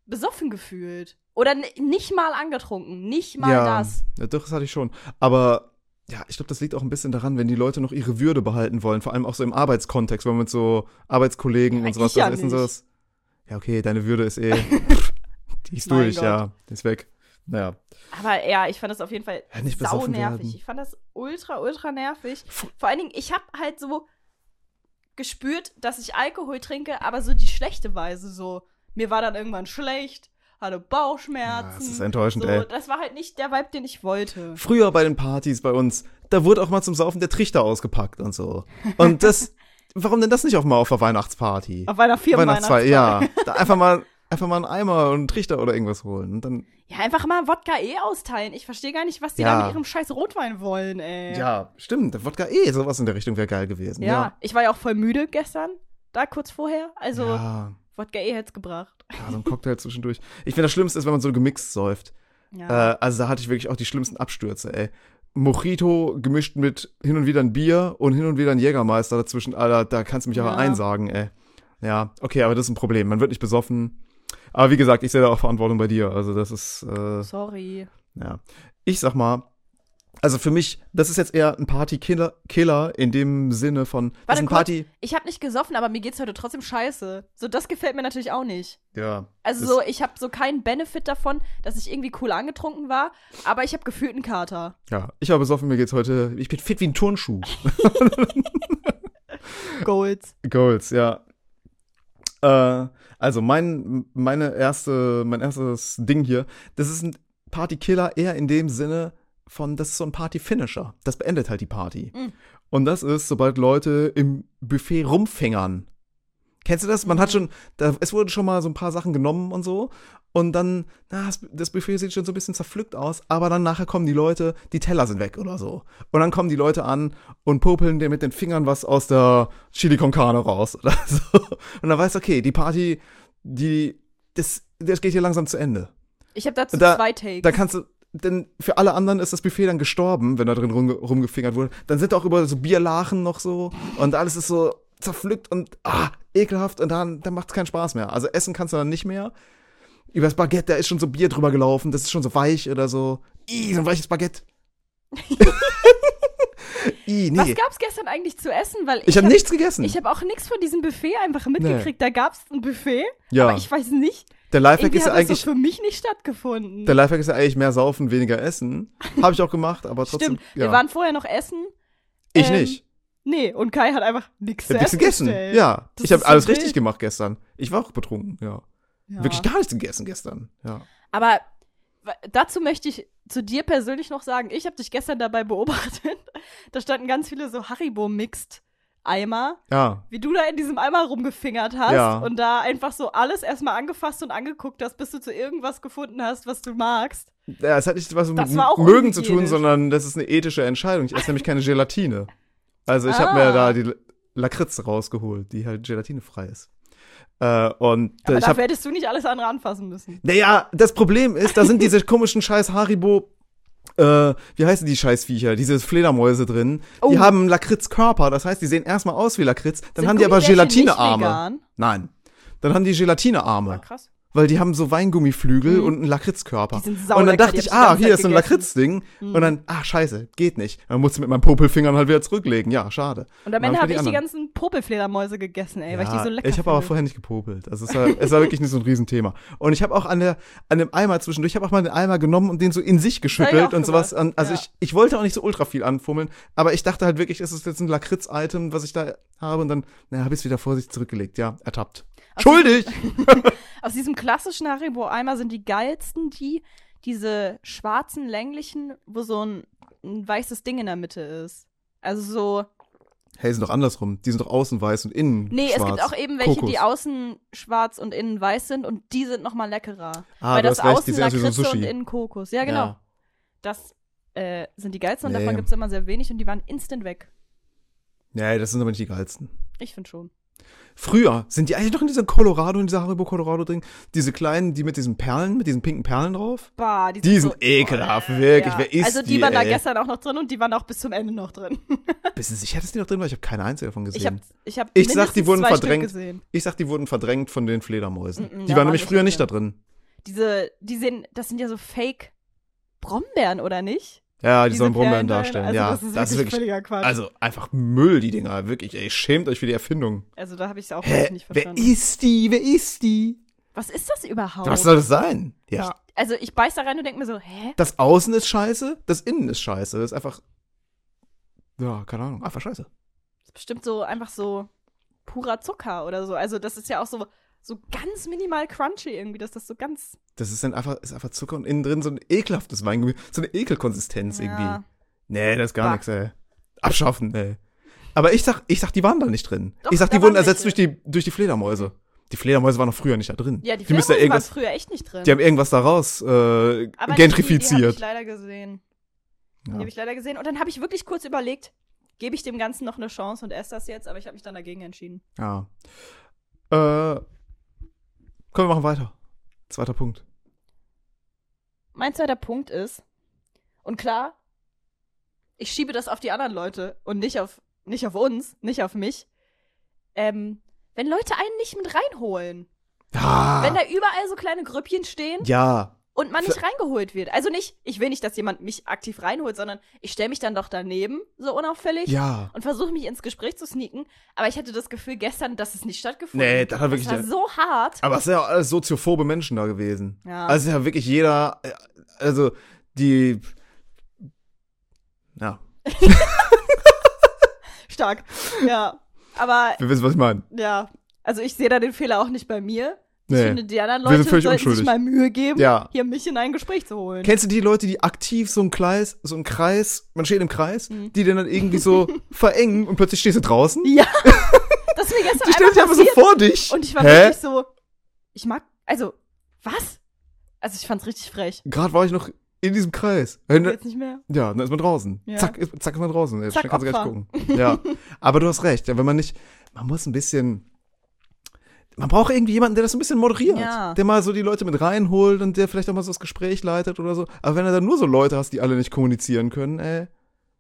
besoffen gefühlt. Oder nicht mal angetrunken. Nicht mal ja, das. Ja, doch, das hatte ich schon. Aber ja, ich glaube, das liegt auch ein bisschen daran, wenn die Leute noch ihre Würde behalten wollen, vor allem auch so im Arbeitskontext, wenn man mit so Arbeitskollegen Ja, und sowas ja das nicht. sowas. Ja, okay, deine Würde ist eh. die ist Mein durch, Gott. ja. Die ist weg. Naja. Aber ja, ich fand das auf jeden Fall Ja, nicht sau nervig. werden. Ich fand das ultra, ultra nervig. Vor allen Dingen, ich habe halt so gespürt, dass ich Alkohol trinke, aber so die schlechte Weise. So, mir war dann irgendwann schlecht, hatte Bauchschmerzen. Ja, das ist enttäuschend, so, ey. Das war halt nicht der Vibe, den ich wollte. Früher bei den Partys bei uns, da wurde auch mal zum Saufen der Trichter ausgepackt und so. Und das, warum denn das nicht auch mal auf der Weihnachtsparty? Auf einer Firma. Weihnachtsfeier, ja. Da einfach mal, einfach mal einen Eimer und einen Trichter oder irgendwas holen. Und dann, Ja, einfach mal Wodka eh austeilen. Ich verstehe gar nicht, was die Ja. da mit ihrem scheiß Rotwein wollen, ey. ja, stimmt, Wodka eh, sowas in der Richtung wäre geil gewesen. Ja, Ja. ich war ja auch voll müde gestern, da kurz vorher. Also, ja. Wodka eh hätte gebracht. Ja, so ein Cocktail zwischendurch. Ich finde, das Schlimmste ist, wenn man so gemixt säuft. Ja. Äh, also da hatte ich wirklich auch die schlimmsten Abstürze, ey. Mojito gemischt mit hin und wieder ein Bier und hin und wieder ein Jägermeister dazwischen. Alter, da kannst du mich aber Ja. einsagen, ey. Ja, okay, aber das ist ein Problem. Man wird nicht besoffen. Aber wie gesagt, ich sehe da auch Verantwortung bei dir. Also das ist, äh, Sorry. ja. Ich sag mal, also für mich, das ist jetzt eher ein Party-Killer Killer in dem Sinne von, Warte ist ein kurz. Party, Ich habe nicht gesoffen, aber mir geht's heute trotzdem scheiße. So, das gefällt mir natürlich auch nicht. ja. Also so, ich habe so keinen Benefit davon, dass ich irgendwie cool angetrunken war, aber ich habe gefühlt einen Kater. Ja, ich habe besoffen, mir geht's heute, ich bin fit wie ein Turnschuh. Golds. Goals, ja. Äh, also mein, meine erste, mein erstes Ding hier, das ist ein Partykiller eher in dem Sinne von, das ist so ein Party-Finisher. Das beendet halt die Party. Mhm. Und das ist, sobald Leute im Buffet rumfingern. Kennst du das? Man hat Mhm. schon, da, es wurden schon mal so ein paar Sachen genommen und so. Und dann, na, das, das Buffet sieht schon so ein bisschen zerpflückt aus, aber dann nachher kommen die Leute, die Teller sind weg oder so. Und dann kommen die Leute an und popeln dir mit den Fingern was aus der Chili con Carne raus oder so. Und dann weißt du, okay, die Party, die, das, das geht hier langsam zu Ende. Ich habe dazu Da- zwei Takes. Da kannst du, denn für alle anderen ist das Buffet dann gestorben, wenn da drin rum, rumgefingert wurde. Dann sind auch über so Bierlachen noch so und alles ist so zerpflückt und ah, ekelhaft und dann, dann macht es keinen Spaß mehr. Also essen kannst du dann nicht mehr. Übers Baguette, da ist schon so Bier drüber gelaufen, das ist schon so weich oder so. Ih, so ein weiches Baguette. Was nee. gab's gestern eigentlich zu essen? Weil Ich habe hab- nichts gegessen. Ich habe auch nichts von diesem Buffet einfach mitgekriegt. Da gab's ein Buffet, ja, aber ich weiß nicht. Der Lifehack ist ja eigentlich, so für mich nicht stattgefunden. der Lifehack ist ja eigentlich mehr saufen, weniger essen. Habe ich auch gemacht, aber trotzdem. Stimmt. ja. Wir waren vorher noch essen. ich ähm, nicht. Nee, und Kai hat einfach nichts gegessen. bestellt. Ja, Das ich habe so alles wild. richtig gemacht gestern. Ich war auch betrunken, ja. Ja. Wirklich gar nichts gegessen gestern. Ja. Aber dazu möchte ich zu dir persönlich noch sagen, ich habe dich gestern dabei beobachtet. Da standen ganz viele so Haribo-Mixed Eimer, Ja. wie du da in diesem Eimer rumgefingert hast Ja. und da einfach so alles erstmal angefasst und angeguckt hast, bis du zu irgendwas gefunden hast, was du magst. Ja, es hat nicht was Das mit Mögen zu tun, sondern das ist eine ethische Entscheidung. Ich esse nämlich keine Gelatine. Also ich habe Ah. mir da die Lakritze rausgeholt, die halt gelatinefrei ist. Äh, und äh, Aber ich dafür habe hättest du nicht alles andere anfassen müssen. Naja, das Problem ist, da sind diese komischen scheiß Haribo, äh, wie heißen die Scheißviecher, diese Fledermäuse drin. Die Oh. haben Lakritzkörper, das heißt, die sehen erstmal aus wie Lakritz, dann Sind haben die aber Gelatinearme. Nein. Dann haben die Ah, Gelatinearme, krass. Weil die haben so Weingummiflügel Mhm. und einen Lakritzkörper. Die sind Und saulecker, dann dachte ich, hab ich ah, hier ist so ein. Lakritzding. Mhm. Und dann, ach, scheiße, geht nicht. Dann musste ich mit meinen Popelfingern halt wieder zurücklegen. Ja, schade. Und am Ende habe die ich die ganzen Popelfledermäuse gegessen, ey, weil ich die Ja, so lecker Ich habe aber vorher nicht gepopelt. Also es war, es war wirklich nicht so ein Riesenthema. Und ich habe auch an, der, an dem Eimer zwischendurch, ich habe auch mal den Eimer genommen und den so in sich hab ich geschüttelt und sowas. gemacht. Also Ja. ich, ich wollte auch nicht so ultra viel anfummeln, aber ich dachte halt wirklich, es ist jetzt ein Lakritz-Item, was ich da habe. Und dann naja, habe ich es wieder vorsichtig zurückgelegt. Ja, ertappt. Schuldig! Aus diesem klassischen Haribo-Eimer sind die geilsten die, diese schwarzen, länglichen, wo so ein, ein weißes Ding in der Mitte ist. Also so. Hey, sind doch andersrum. Die sind doch außen weiß und innen Nee, schwarz. es gibt auch eben welche, Kokos. die außen schwarz und innen weiß sind und die sind noch mal leckerer. Ah, Weil das recht, außen aus wie so Lakritze und innen Kokos. Ja, genau. Ja. Das äh, sind die geilsten und Nee. davon gibt es immer sehr wenig und die waren instant weg. Nee, das sind aber nicht die geilsten. Ich finde schon. Früher sind die eigentlich noch in dieser Colorado, in dieser Haribo Colorado drin. Diese kleinen, die mit diesen Perlen, mit diesen pinken Perlen drauf. Bah, die, Die so, sind ekelhaft, Äh, wirklich. Wer isst Also die, die, waren da ey? gestern auch noch drin und die waren auch bis zum Ende noch drin. Bist du sicher, dass die noch drin war? Ich habe keine einzige davon gesehen. Ich habe ich hab Ich sag, die wurden verdrängt. gesehen. Ich sag, die wurden verdrängt von den Fledermäusen. Mm, mm, die da waren waren nämlich früher nicht da drin. drin. Diese, die sehen, das sind ja so Fake Brombeeren, oder nicht? Ja, die sollen Brombeeren darstellen. Also ja, das ist wirklich, völliger Quatsch. Also, Also einfach Müll, die Dinger. Wirklich, ey. Schämt euch für die Erfindung. da habe ich es auch Hä? wirklich nicht Wer verstanden. ist die? Wer ist die? Was ist das überhaupt? Was soll das sein? Ja. Also ich beiß da rein und denke mir so, hä? Das Außen ist scheiße, das Innen ist scheiße. Das ist einfach. Ja, keine Ahnung. Einfach scheiße. Das ist bestimmt so einfach so purer Zucker oder so. Also das ist ja auch so, so ganz minimal crunchy irgendwie, dass das so ganz. Das ist dann einfach, ist einfach Zucker und innen drin so ein ekelhaftes Weingemüse. So eine Ekelkonsistenz irgendwie. Ja, Nee, das ist gar nichts, ey. Abschaffen, ey. Aber ich sag, ich sag, die waren da nicht drin. Doch, ich sag, die wurden ersetzt durch die, durch die Fledermäuse. Die Fledermäuse waren noch früher nicht da drin. ja die, die Fledermäuse waren früher echt nicht drin. die haben irgendwas daraus äh, Aber Die, die habe gentrifiziert. ich leider gesehen. Die Ja. habe ich leider gesehen. Und dann habe ich wirklich kurz überlegt, gebe ich dem Ganzen noch eine Chance und esse das jetzt, aber ich habe mich dann dagegen entschieden. ja. Äh, komm, wir machen weiter. Zweiter Punkt. Mein zweiter Punkt ist, und klar, ich schiebe das auf die anderen Leute und nicht auf, nicht auf uns, nicht auf mich. Ähm, wenn Leute einen nicht mit reinholen, Ah, wenn da überall so kleine Grüppchen stehen ja. Und man nicht reingeholt wird. Also nicht, ich will nicht, dass jemand mich aktiv reinholt, sondern ich stelle mich dann doch daneben, so unauffällig. Ja. Und versuche mich ins Gespräch zu sneaken. Aber ich hatte das Gefühl gestern, dass es nicht stattgefunden Nee, das hat wirklich- Das war so hart. Aber es sind ja alles soziophobe Menschen da gewesen. Ja. Also ja wirklich jeder, äh, also die, ja, Stark. Ja. Aber wir wissen, was ich meine. Ja, also ich sehe da den Fehler auch nicht bei mir. Ich Nee. finde, die anderen Wir sind Leute völlig sollten sich unschuldig. mal Mühe geben, Ja. hier mich in ein Gespräch zu holen. Kennst du die Leute, die aktiv so einen Kreis, so einen Kreis, man steht im Kreis, Mhm. die den dann irgendwie so verengen und plötzlich stehst du draußen? ja, das ist mir gestern Die stellen sich einfach so vor dich. Und ich war Hä? wirklich so, ich mag, also, was? Also ich fand's richtig frech. Gerade war ich noch in diesem Kreis. Wenn- Jetzt nicht mehr. Ja, dann ist man draußen. Ja. Zack, ist, zack ist man draußen. Jetzt Zack, kannst du gleich gucken. Ja. Aber du hast recht. Ja, wenn man nicht, man muss ein bisschen, man braucht irgendwie jemanden, der das ein bisschen moderiert. Ja. Der mal so die Leute mit reinholt und der vielleicht auch mal so das Gespräch leitet oder so. Aber wenn du dann nur so Leute hast, die alle nicht kommunizieren können, ey,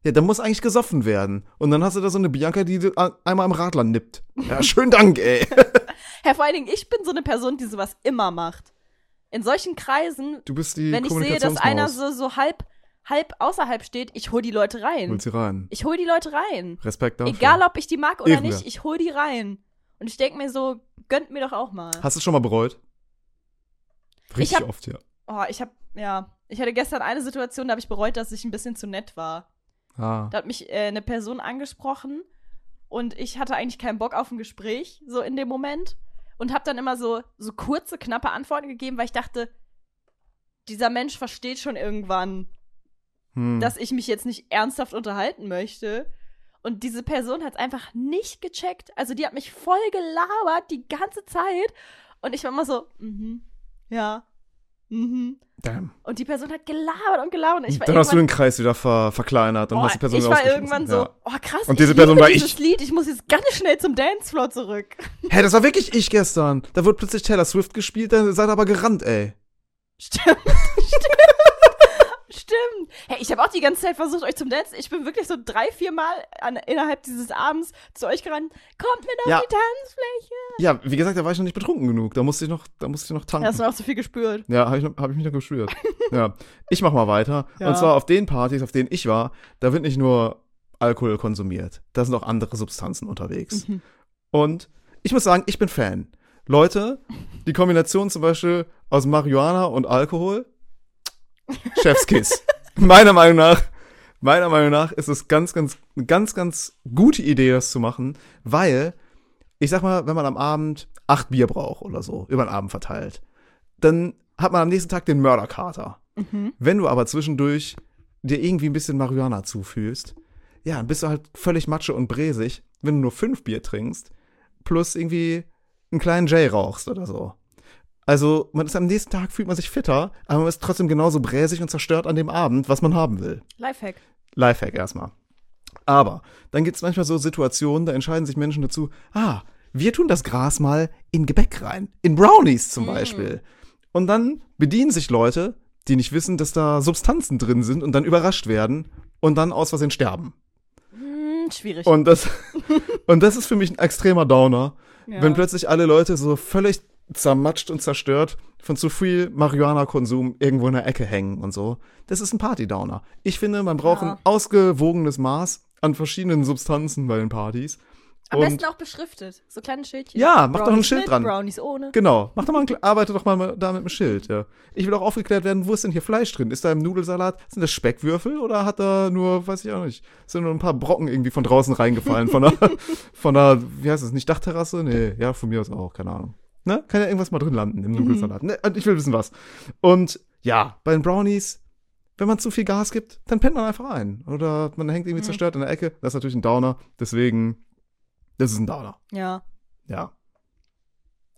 ja, dann muss eigentlich gesoffen werden. Und dann hast du da so eine Bianca, die einmal am Radler nippt. Ja, schönen Dank, ey. Herr, vor allen Dingen, ich bin so eine Person, die sowas immer macht. In solchen Kreisen, Du bist die wenn ich sehe, dass einer so, so halb, halb außerhalb steht, ich hol die Leute rein. Holst sie rein. Ich hol die Leute rein. Respekt dafür. Egal, ob ich die mag oder wir. nicht, ich hol die rein. Und ich denke mir so, gönnt mir doch auch mal. Hast du es schon mal bereut? Richtig hab- oft, ja. Oh, ich hab, ja, ich hatte gestern eine Situation, da habe ich bereut, dass ich ein bisschen zu nett war. Ah. Da hat mich äh, eine Person angesprochen und ich hatte eigentlich keinen Bock auf ein Gespräch, so in dem Moment. Und habe dann immer so, so kurze, knappe Antworten gegeben, weil ich dachte, dieser Mensch versteht schon irgendwann, Hm. dass ich mich jetzt nicht ernsthaft unterhalten möchte. Und diese Person hat es einfach nicht gecheckt. Also die hat mich voll gelabert die ganze Zeit. Und ich war immer so, mhm, ja, mhm. Damn. Und die Person hat gelabert und gelabert. Und ich war Dann hast du den Kreis wieder ver verkleinert und Oh, hast die Person ich war irgendwann so, Ja. oh krass, Und diese ich Person war dieses ich. Lied, ich muss jetzt ganz schnell zum Dancefloor zurück. Hä, das war wirklich ich gestern. Da wurde plötzlich Taylor Swift gespielt, dann seid ihr aber gerannt, ey. Stimmt, stimmt, stimmt. Hey, ich habe auch die ganze Zeit versucht, euch zum Dancen. Ich bin wirklich so drei, vier Mal an, innerhalb dieses Abends zu euch gerannt. Kommt mit auf Ja. die Tanzfläche. Ja, wie gesagt, da war ich noch nicht betrunken genug. Da musste ich noch, da musste ich noch tanken. Da hast du auch so viel gespürt. Ja, habe ich, noch- hab ich mich noch gespürt. ja. Ich mach mal weiter. Ja. Und zwar auf den Partys, auf denen ich war, da wird nicht nur Alkohol konsumiert. Da sind auch andere Substanzen unterwegs. Mhm. Und ich muss sagen, ich bin Fan. Leute, die Kombination zum Beispiel aus Marihuana und Alkohol, Chefskiss. meiner Meinung nach, meiner Meinung nach ist es ganz, ganz, ganz, ganz gute Idee, das zu machen, weil, ich sag mal, wenn man am Abend acht Bier braucht oder so, über den Abend verteilt, dann hat man am nächsten Tag den Mörderkater. Mhm. Wenn du aber zwischendurch dir irgendwie ein bisschen Marihuana zufühlst, ja, dann bist du halt völlig matsche und bresig, wenn du nur fünf Bier trinkst, plus irgendwie einen kleinen J rauchst oder so. Also, man ist am nächsten Tag fühlt man sich fitter, aber man ist trotzdem genauso bräsig und zerstört an dem Abend, was man haben will. Lifehack. Lifehack erstmal. Aber dann gibt es manchmal so Situationen, da entscheiden sich Menschen dazu, ah, wir tun das Gras mal in Gebäck rein. In Brownies zum Mm. Beispiel. Und dann bedienen sich Leute, die nicht wissen, dass da Substanzen drin sind und dann überrascht werden und dann aus Versehen sterben. Hm, schwierig. Und das, und das ist für mich ein extremer Downer, ja. wenn plötzlich alle Leute so völlig zermatscht und zerstört von zu viel Marihuana-Konsum irgendwo in der Ecke hängen und so. Das ist ein Party-Downer. Ich finde, man braucht Ja. ein ausgewogenes Maß an verschiedenen Substanzen bei den Partys. Am und besten auch beschriftet. So kleine Schildchen. Ja, mach doch ein Brownies Schild mit, dran. Brownies ohne. Genau, mach doch mal, ein, arbeite doch mal da mit einem Schild, ja. Ich will auch aufgeklärt werden, wo ist denn hier Fleisch drin? Ist da im Nudelsalat, sind das Speckwürfel oder hat da nur, weiß ich auch nicht, sind nur ein paar Brocken irgendwie von draußen reingefallen, von der, von der, wie heißt es, nicht Dachterrasse? Nee, ja, von mir aus auch, keine Ahnung. Ne? Kann ja irgendwas mal drin landen im Nudelsalat. Ne? Ich will wissen was. Und ja, bei den Brownies, wenn man zu viel Gas gibt, dann pennt man einfach ein. Oder man hängt irgendwie Mhm. zerstört in der Ecke. Das ist natürlich ein Downer. Deswegen, das ist ein Downer. Ja. Ja.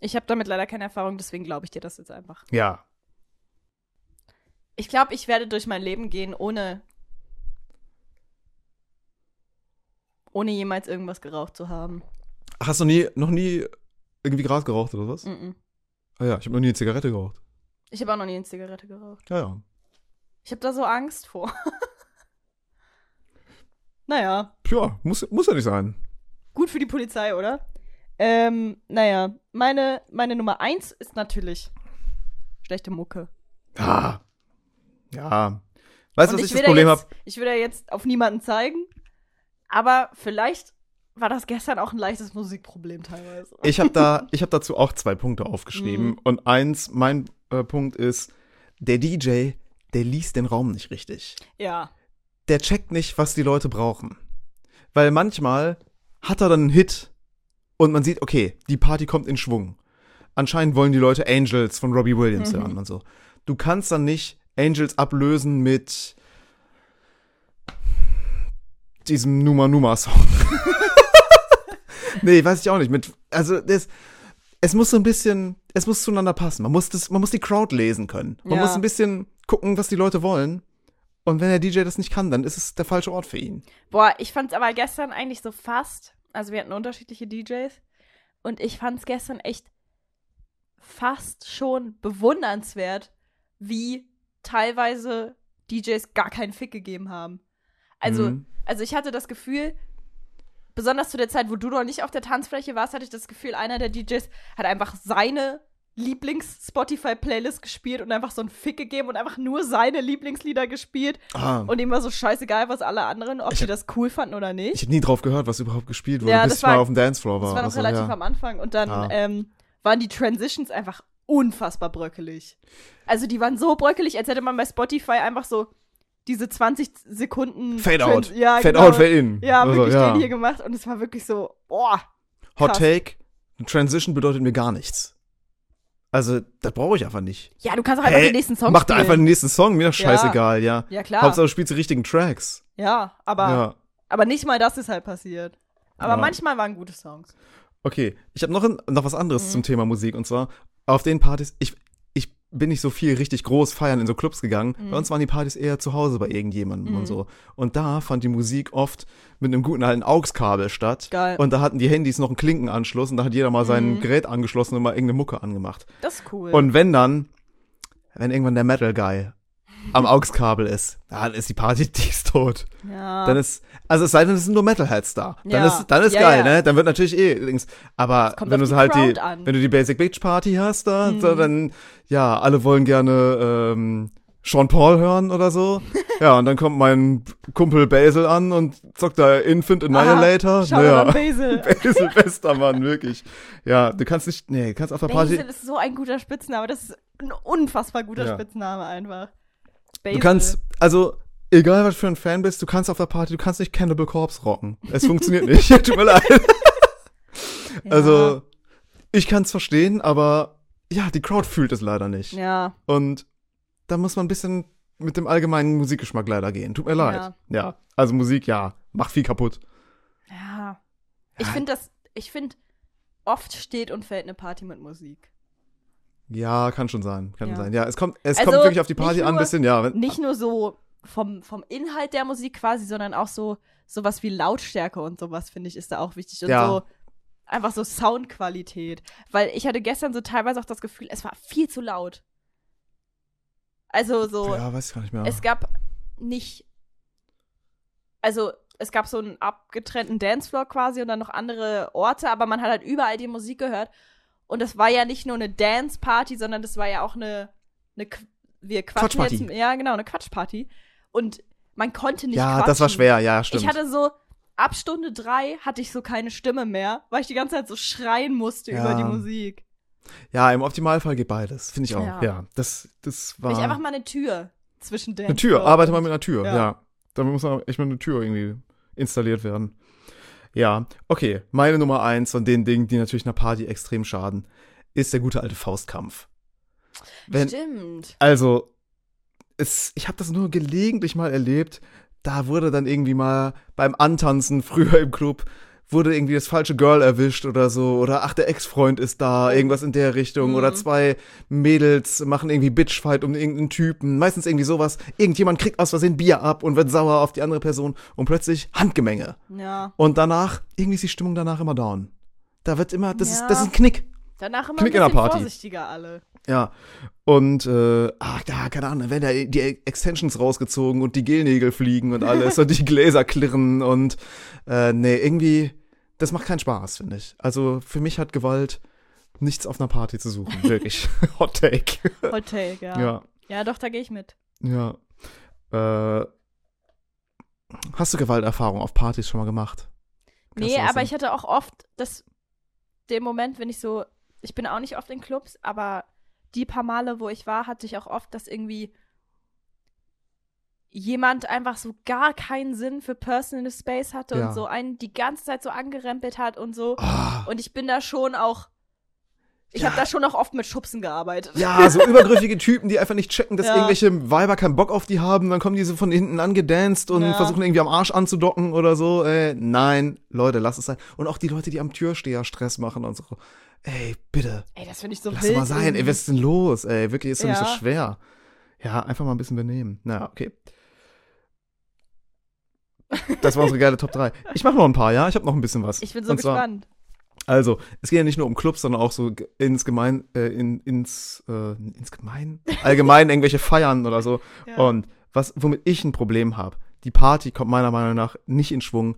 Ich habe damit leider keine Erfahrung, deswegen glaube ich dir das jetzt einfach. Ja. Ich glaube, ich werde durch mein Leben gehen, ohne. ohne jemals irgendwas geraucht zu haben. Ach, hast du nie, noch nie irgendwie Gras geraucht oder was? Mm-mm. Ah ja, ich habe noch nie eine Zigarette geraucht. Ich habe auch noch nie eine Zigarette geraucht. Ja, ja. Ich habe da so Angst vor. naja, Ja, muss, muss ja nicht sein. gut für die Polizei, oder? Ähm, naja, meine, meine Nummer eins ist natürlich schlechte Mucke. Ah. Ja. Weißt du, was ich, will das da Problem habe? Ich will da jetzt auf niemanden zeigen, aber vielleicht war das gestern auch ein leichtes Musikproblem teilweise. Ich habe da, ich habe dazu auch zwei Punkte aufgeschrieben. Mhm. Und eins, mein äh, Punkt ist, der DJ, der liest den Raum nicht richtig. ja. Der checkt nicht, was die Leute brauchen. Weil manchmal hat er dann einen Hit und man sieht, okay, die Party kommt in Schwung. Anscheinend wollen die Leute Angels von Robbie Williams Mhm. hören und so. Du kannst dann nicht Angels ablösen mit diesem Numa Numa Song. Nee, weiß ich auch nicht. Mit, also das, es muss so ein bisschen, es muss zueinander passen. Man muss das, man muss die Crowd lesen können. Man Ja. muss ein bisschen gucken, was die Leute wollen. Und wenn der DJ das nicht kann, dann ist es der falsche Ort für ihn. Boah, ich fand's aber gestern eigentlich so fast, also wir hatten unterschiedliche DJs und ich fand's gestern echt fast schon bewundernswert, wie teilweise DJs gar keinen Fick gegeben haben. Also, Mhm. also ich hatte das Gefühl, besonders zu der Zeit, wo du noch nicht auf der Tanzfläche warst, hatte ich das Gefühl, einer der DJs hat einfach seine Lieblings-Spotify-Playlist gespielt und einfach so einen Fick gegeben und einfach nur seine Lieblingslieder gespielt. Ah, Und ihm war so scheißegal, was alle anderen, ob Ich die hab- das cool fanden oder ich nicht. habe nie drauf gehört, was überhaupt gespielt wurde, Ja, bis ich mal war- auf dem Dancefloor war. Das war noch Also, relativ ja. am Anfang. Und dann Ah. ähm, waren die Transitions einfach unfassbar bröckelig. Also die waren so bröckelig, als hätte man bei Spotify einfach so diese 20 Sekunden Fade Trans- out. Ja, Fade genau. out, fade in. Ja, Also, wirklich ja. den hier gemacht. Und es war wirklich so, boah. Hot. Take, eine Transition bedeutet mir gar nichts. Also, das brauche ich einfach nicht. Ja, du kannst auch einfach Hä? den nächsten Song Mach spielen. einfach den nächsten Song, mir doch scheißegal, ja. Ja, klar. Hauptsache, du spielst die richtigen Tracks. ja, aber, Ja. aber nicht mal das ist halt passiert. Aber Ja. manchmal waren gute Songs. Okay, ich habe noch, noch was anderes Mhm. zum Thema Musik und zwar auf den Partys, ich bin nicht so viel richtig groß feiern in so Clubs gegangen. Mhm. Bei uns waren die Partys eher zu Hause bei irgendjemandem Mhm. und so. Und da fand die Musik oft mit einem guten alten AUX-Kabel statt. Geil. Und da hatten die Handys noch einen Klinkenanschluss und da hat jeder mal sein Mhm. Gerät angeschlossen und mal irgendeine Mucke angemacht. Das ist cool. Und wenn dann, wenn irgendwann der Metal-Guy am AUX-Kabel ist, dann ist die Party die ist tot. ja. Dann ist, also es sei denn, es sind nur Metalheads da. Dann Ja. ist, dann ist Ja, geil, ne? Dann wird natürlich eh links. Aber wenn du die halt die, an. wenn du die Basic Beach Party hast da, Mhm. dann, ja, alle wollen gerne, ähm, Sean Paul hören oder so. ja, und dann kommt mein Kumpel Basil an und zockt da Infant Annihilator. Schau naja. Basil. Basil bester Mann, wirklich. Ja, du kannst nicht, nee, du kannst auf der Party, Basil ist so ein guter Spitzname. Das ist ein unfassbar guter Ja. Spitzname einfach. Du Basil. kannst, also, egal was für ein Fan bist, du kannst auf der Party, du kannst nicht Cannibal Corpse rocken. Es funktioniert nicht. Tut mir leid. Ja. Also, ich kann es verstehen, aber ja, die Crowd fühlt es leider nicht. Ja. Und da muss man ein bisschen mit dem allgemeinen Musikgeschmack leider gehen. Tut mir leid. Ja. Ja, also Musik, ja, macht viel kaputt. Ja. Ich finde das, ich finde, oft steht und fällt eine Party mit Musik. Ja, kann schon sein. Kann Ja. sein. Ja, es kommt, es Also, kommt wirklich auf die Party an, ein nur- bisschen, ja. Wenn, Nicht nur so vom, vom Inhalt der Musik quasi, sondern auch so sowas wie Lautstärke und sowas, finde ich, ist da auch wichtig. Und Ja. so einfach so Soundqualität. Weil ich hatte gestern so teilweise auch das Gefühl, es war viel zu laut. Also so, ja, weiß ich gar nicht mehr. es gab nicht. Also, es gab so einen abgetrennten Dancefloor quasi und dann noch andere Orte, aber man hat halt überall die Musik gehört. Und das war ja nicht nur eine Dance-Party, sondern das war ja auch eine. eine wir quatschen jetzt. Ja, genau, eine Quatschparty. Und man konnte nicht ja, quatschen. das war schwer, ja, stimmt. Ich hatte so, ab Stunde drei hatte ich so keine Stimme mehr, weil ich die ganze Zeit so schreien musste Ja. über die Musik. ja, im Optimalfall geht beides, finde ich auch. Ja, Ja. das, das war. Ich einfach mal eine Tür zwischen Dance eine Tür, arbeite mal mit einer Tür, ja. Ja. Da muss auch echt mal eine Tür irgendwie installiert werden. Ja, okay. Meine Nummer eins von den Dingen, die natürlich einer Party extrem schaden, ist der gute alte Faustkampf. Wenn, Stimmt. Also, es, ich habe das nur gelegentlich mal erlebt. Da wurde dann irgendwie mal beim Antanzen früher im Club wurde irgendwie das falsche Girl erwischt oder so oder ach der Ex-Freund ist da irgendwas in der Richtung Mhm. oder zwei Mädels machen irgendwie Bitchfight um irgendeinen Typen meistens irgendwie sowas irgendjemand kriegt aus Versehen Bier ab und wird sauer auf die andere Person und plötzlich Handgemenge Ja. und danach irgendwie ist die Stimmung danach immer down da wird immer das ist Ja. das ist ein Knick Danach immer Knick ein in der bisschen Party. vorsichtiger alle. ja. Und, äh, ach, da, keine Ahnung, dann werden da die Extensions rausgezogen und die Gelnägel fliegen und alles und die Gläser klirren und, äh, nee, irgendwie, das macht keinen Spaß, finde ich. Also, für mich hat Gewalt nichts auf einer Party zu suchen, wirklich. Hot Take. Hot Take, ja. Ja, Ja, doch, da gehe ich mit. ja. Äh, hast du Gewalterfahrung auf Partys schon mal gemacht? Kannst Nee, aber ich hatte auch oft das, den Moment, wenn ich so, ich bin auch nicht oft in Clubs, aber die paar Male, wo ich war, hatte ich auch oft, dass irgendwie jemand einfach so gar keinen Sinn für Personal Space hatte Ja. und so einen die ganze Zeit so angerempelt hat und so. Ah, Und ich bin da schon auch, ich Ja. habe da schon auch oft mit Schubsen gearbeitet. Ja, so übergriffige Typen, die einfach nicht checken, dass Ja. irgendwelche Weiber keinen Bock auf die haben. Dann kommen die so von hinten angedanced und Ja. versuchen irgendwie am Arsch anzudocken oder so. Äh, nein, Leute, lass es sein. Und auch die Leute, die am Türsteher Stress machen und so. Ey, bitte, Ey, das finde ich so lass wild. doch mal sein. Ey, was ist denn los? Ey, wirklich, ist doch nicht so schwer. Ja, einfach mal ein bisschen benehmen. Na, okay. Das war unsere geile Top 3. Ich mache noch ein paar, ja? Ich habe noch ein bisschen was. ich bin so zwar- gespannt. also, es geht ja nicht nur um Clubs, sondern auch so ins Gemein, äh, in, ins, äh, ins Gemein, allgemein irgendwelche Feiern oder so. Ja. Und was, womit ich ein Problem habe, die Party kommt meiner Meinung nach nicht in Schwung,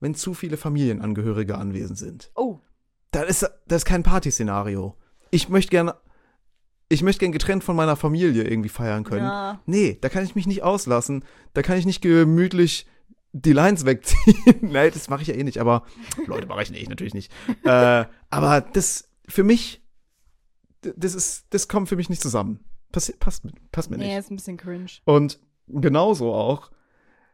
wenn zu viele Familienangehörige anwesend sind. oh, Das ist, das ist kein Partyszenario. Ich möchte gerne, ich möchte gern getrennt von meiner Familie irgendwie feiern können. ja. Nee, da kann ich mich nicht auslassen. Da kann ich nicht gemütlich die Lines wegziehen. Nein, das mache ich ja eh nicht, aber Leute, mache ich nicht, natürlich nicht. äh, aber das für mich, das ist, das kommt für mich nicht zusammen. Passi passt, passt mir nicht. Nee, ist ein bisschen cringe. Und genauso auch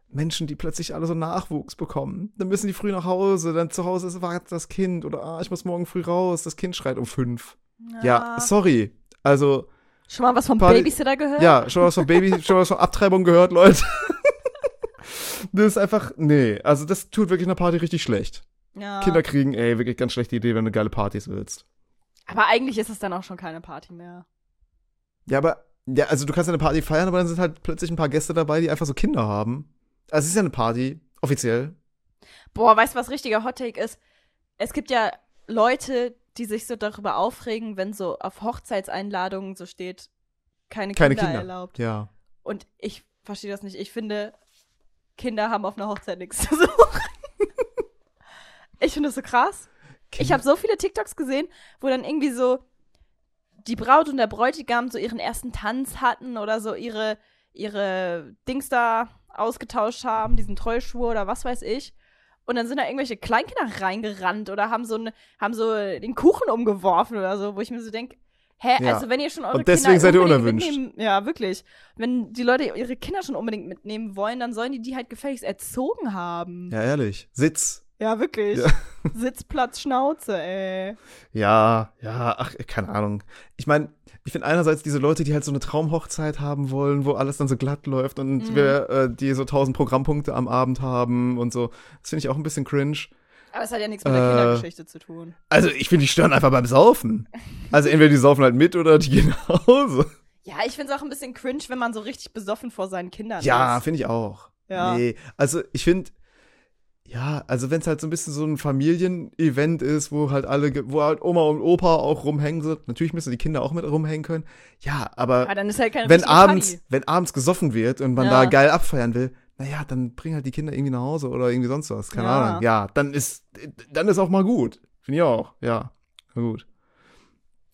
Menschen, die plötzlich alle so Nachwuchs bekommen. Dann müssen die früh nach Hause, dann zu Hause ist wartet das Kind oder ah, ich muss morgen früh raus, das Kind schreit um fünf. Ja, sorry. Also, Schon mal was vom Babysitter gehört? ja, schon was von Baby, schon was von Abtreibung gehört, Leute. Das ist einfach, nee, also das tut wirklich einer Party richtig schlecht. Ja. Kinder kriegen, ey, wirklich ganz schlechte Idee, wenn du geile Partys willst. Aber eigentlich ist es dann auch schon keine Party mehr. Ja, aber, ja, also du kannst eine Party feiern, aber dann sind halt plötzlich ein paar Gäste dabei, die einfach so Kinder haben. Also es ist ja eine Party, offiziell. Boah, weißt du, was richtiger Hottake ist? Es gibt ja Leute, die sich so darüber aufregen, wenn so auf Hochzeitseinladungen so steht, keine, Keine Kinder, Kinder. erlaubt. Ja. Und ich verstehe das nicht. Ich finde, Kinder haben auf einer Hochzeit nichts zu suchen. ich finde das so krass. Ich habe so viele TikToks gesehen, wo dann irgendwie so die Braut und der Bräutigam so ihren ersten Tanz hatten oder so ihre, ihre Dings da ausgetauscht haben, diesen Treuschwur oder was weiß ich. Und dann sind da irgendwelche Kleinkinder reingerannt oder haben so, ne, haben so den Kuchen umgeworfen oder so, wo ich mir so denke, hä, Ja. also wenn ihr schon eure Und deswegen Kinder seid ihr unerwünscht. Mitnehmen, ja, wirklich. Wenn die Leute ihre Kinder schon unbedingt mitnehmen wollen, dann sollen die die halt gefälligst erzogen haben. Ja, ehrlich. Sitz. Ja, wirklich. Ja. Sitzplatz, Schnauze, ey. Ja, ja, ach, keine Ahnung. Ich meine, ich finde einerseits diese Leute, die halt so eine Traumhochzeit haben wollen, wo alles dann so glatt läuft und Mhm. wir, äh, die so tausend Programmpunkte am Abend haben und so. Das finde ich auch ein bisschen cringe. Aber es hat ja nichts mit der Äh, Kindergeschichte zu tun. Also, ich finde, die stören einfach beim Saufen. Also, entweder die saufen halt mit oder die gehen nach Hause. Ja, ich finde es auch ein bisschen cringe, wenn man so richtig besoffen vor seinen Kindern Ja, ist. finde ich auch. Ja. Nee, also ich finde, ja, also wenn es halt so ein bisschen so ein Familienevent ist, wo halt alle, wo halt Oma und Opa auch rumhängen sind, natürlich müssen die Kinder auch mit rumhängen können. Ja, aber Aber halt wenn abends, Party. wenn abends gesoffen wird und man Ja. da geil abfeiern will, naja, dann bring halt die Kinder irgendwie nach Hause oder irgendwie sonst was. Keine Ja. Ahnung. Ja, dann ist, dann ist auch mal gut. Finde ich auch. Ja, na gut.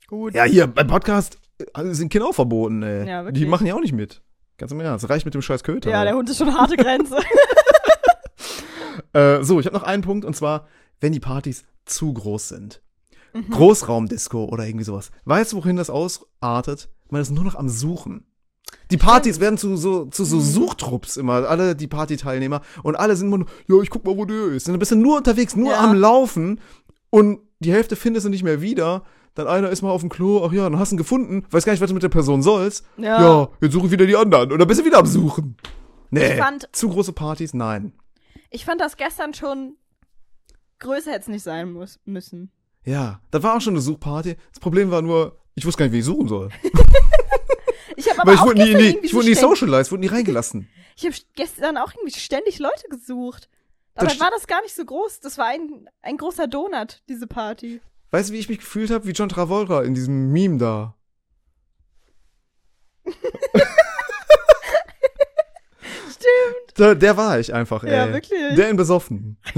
Gut. Ja, hier beim Podcast äh, sind Kinder auch verboten, ey. Ja, die wirklich. machen ja auch nicht mit. Ganz im Ernst. Reicht mit dem scheiß Köter. Ja, der Hund ist schon eine harte Grenze. Äh, so, ich habe noch einen Punkt und zwar, wenn die Partys zu groß sind. Mhm. Großraumdisco oder irgendwie sowas. Weißt du, wohin das ausartet? Man ist nur noch am Suchen. Die Partys werden zu so, zu so Mhm. Suchtrupps immer, alle die Partyteilnehmer und alle sind immer nur, ja, ich guck mal, wo der ist. Und dann bist du nur unterwegs, nur Ja. am Laufen und die Hälfte findest du nicht mehr wieder. Dann einer ist mal auf dem Klo, ach ja, dann hast du ihn gefunden, weiß gar nicht, was du mit der Person sollst. Ja. Ja, jetzt suche ich wieder die anderen. Und dann bist du wieder am Suchen. Nee, Ich fand- zu große Partys, nein. Ich fand das gestern schon größer hätte es nicht sein muss, müssen. Ja, das war auch schon eine Suchparty. Das Problem war nur, ich wusste gar nicht, wie ich suchen soll. Ich habe aber ich auch wurde nie, ich wurde nie socialized, wurde nie reingelassen. Ich habe gestern auch irgendwie ständig Leute gesucht. Aber Das dann war das gar nicht so groß. Das war ein, ein großer Donut, diese Party. Weißt du, wie ich mich gefühlt habe? Wie John Travolta in diesem Meme da. Stimmt. Da, der war ich einfach, ey. Ja, wirklich. Der in besoffen.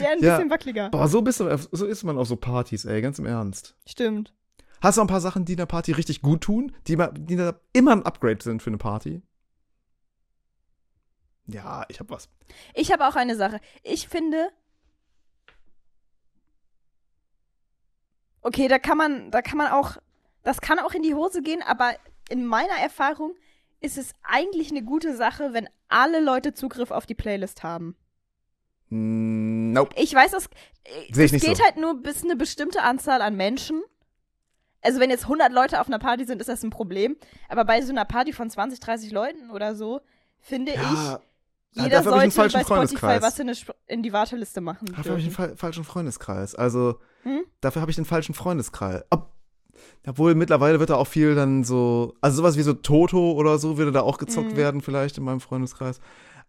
Der ein Ja. bisschen wackeliger. Boah, so, bist du, so ist man auf so Partys, ey, ganz im Ernst. Stimmt. Hast du ein paar Sachen, die einer Party richtig gut tun, die, die immer ein Upgrade sind für eine Party? Ja, ich hab was. Ich habe auch eine Sache. Ich finde. Okay, da kann man, da kann man auch, das kann auch in die Hose gehen, aber in meiner Erfahrung ist es eigentlich eine gute Sache, wenn alle Leute Zugriff auf die Playlist haben. Nope. Ich weiß, das, Seh ich es geht so. halt nur bis eine bestimmte Anzahl an Menschen. Also wenn jetzt 100 Leute auf einer Party sind, ist das ein Problem. Aber bei so einer Party von 20, 30 Leuten oder so, finde Ja, ich, jeder einen sollte bei Spotify was in, in die Warteliste machen. Dafür habe ich den dürfen. fa falschen Freundeskreis. Also, Hm? dafür habe ich den falschen Freundeskreis. Ob, obwohl, mittlerweile wird da auch viel dann so, also sowas wie so Toto oder so würde da auch gezockt Mhm. werden, vielleicht in meinem Freundeskreis.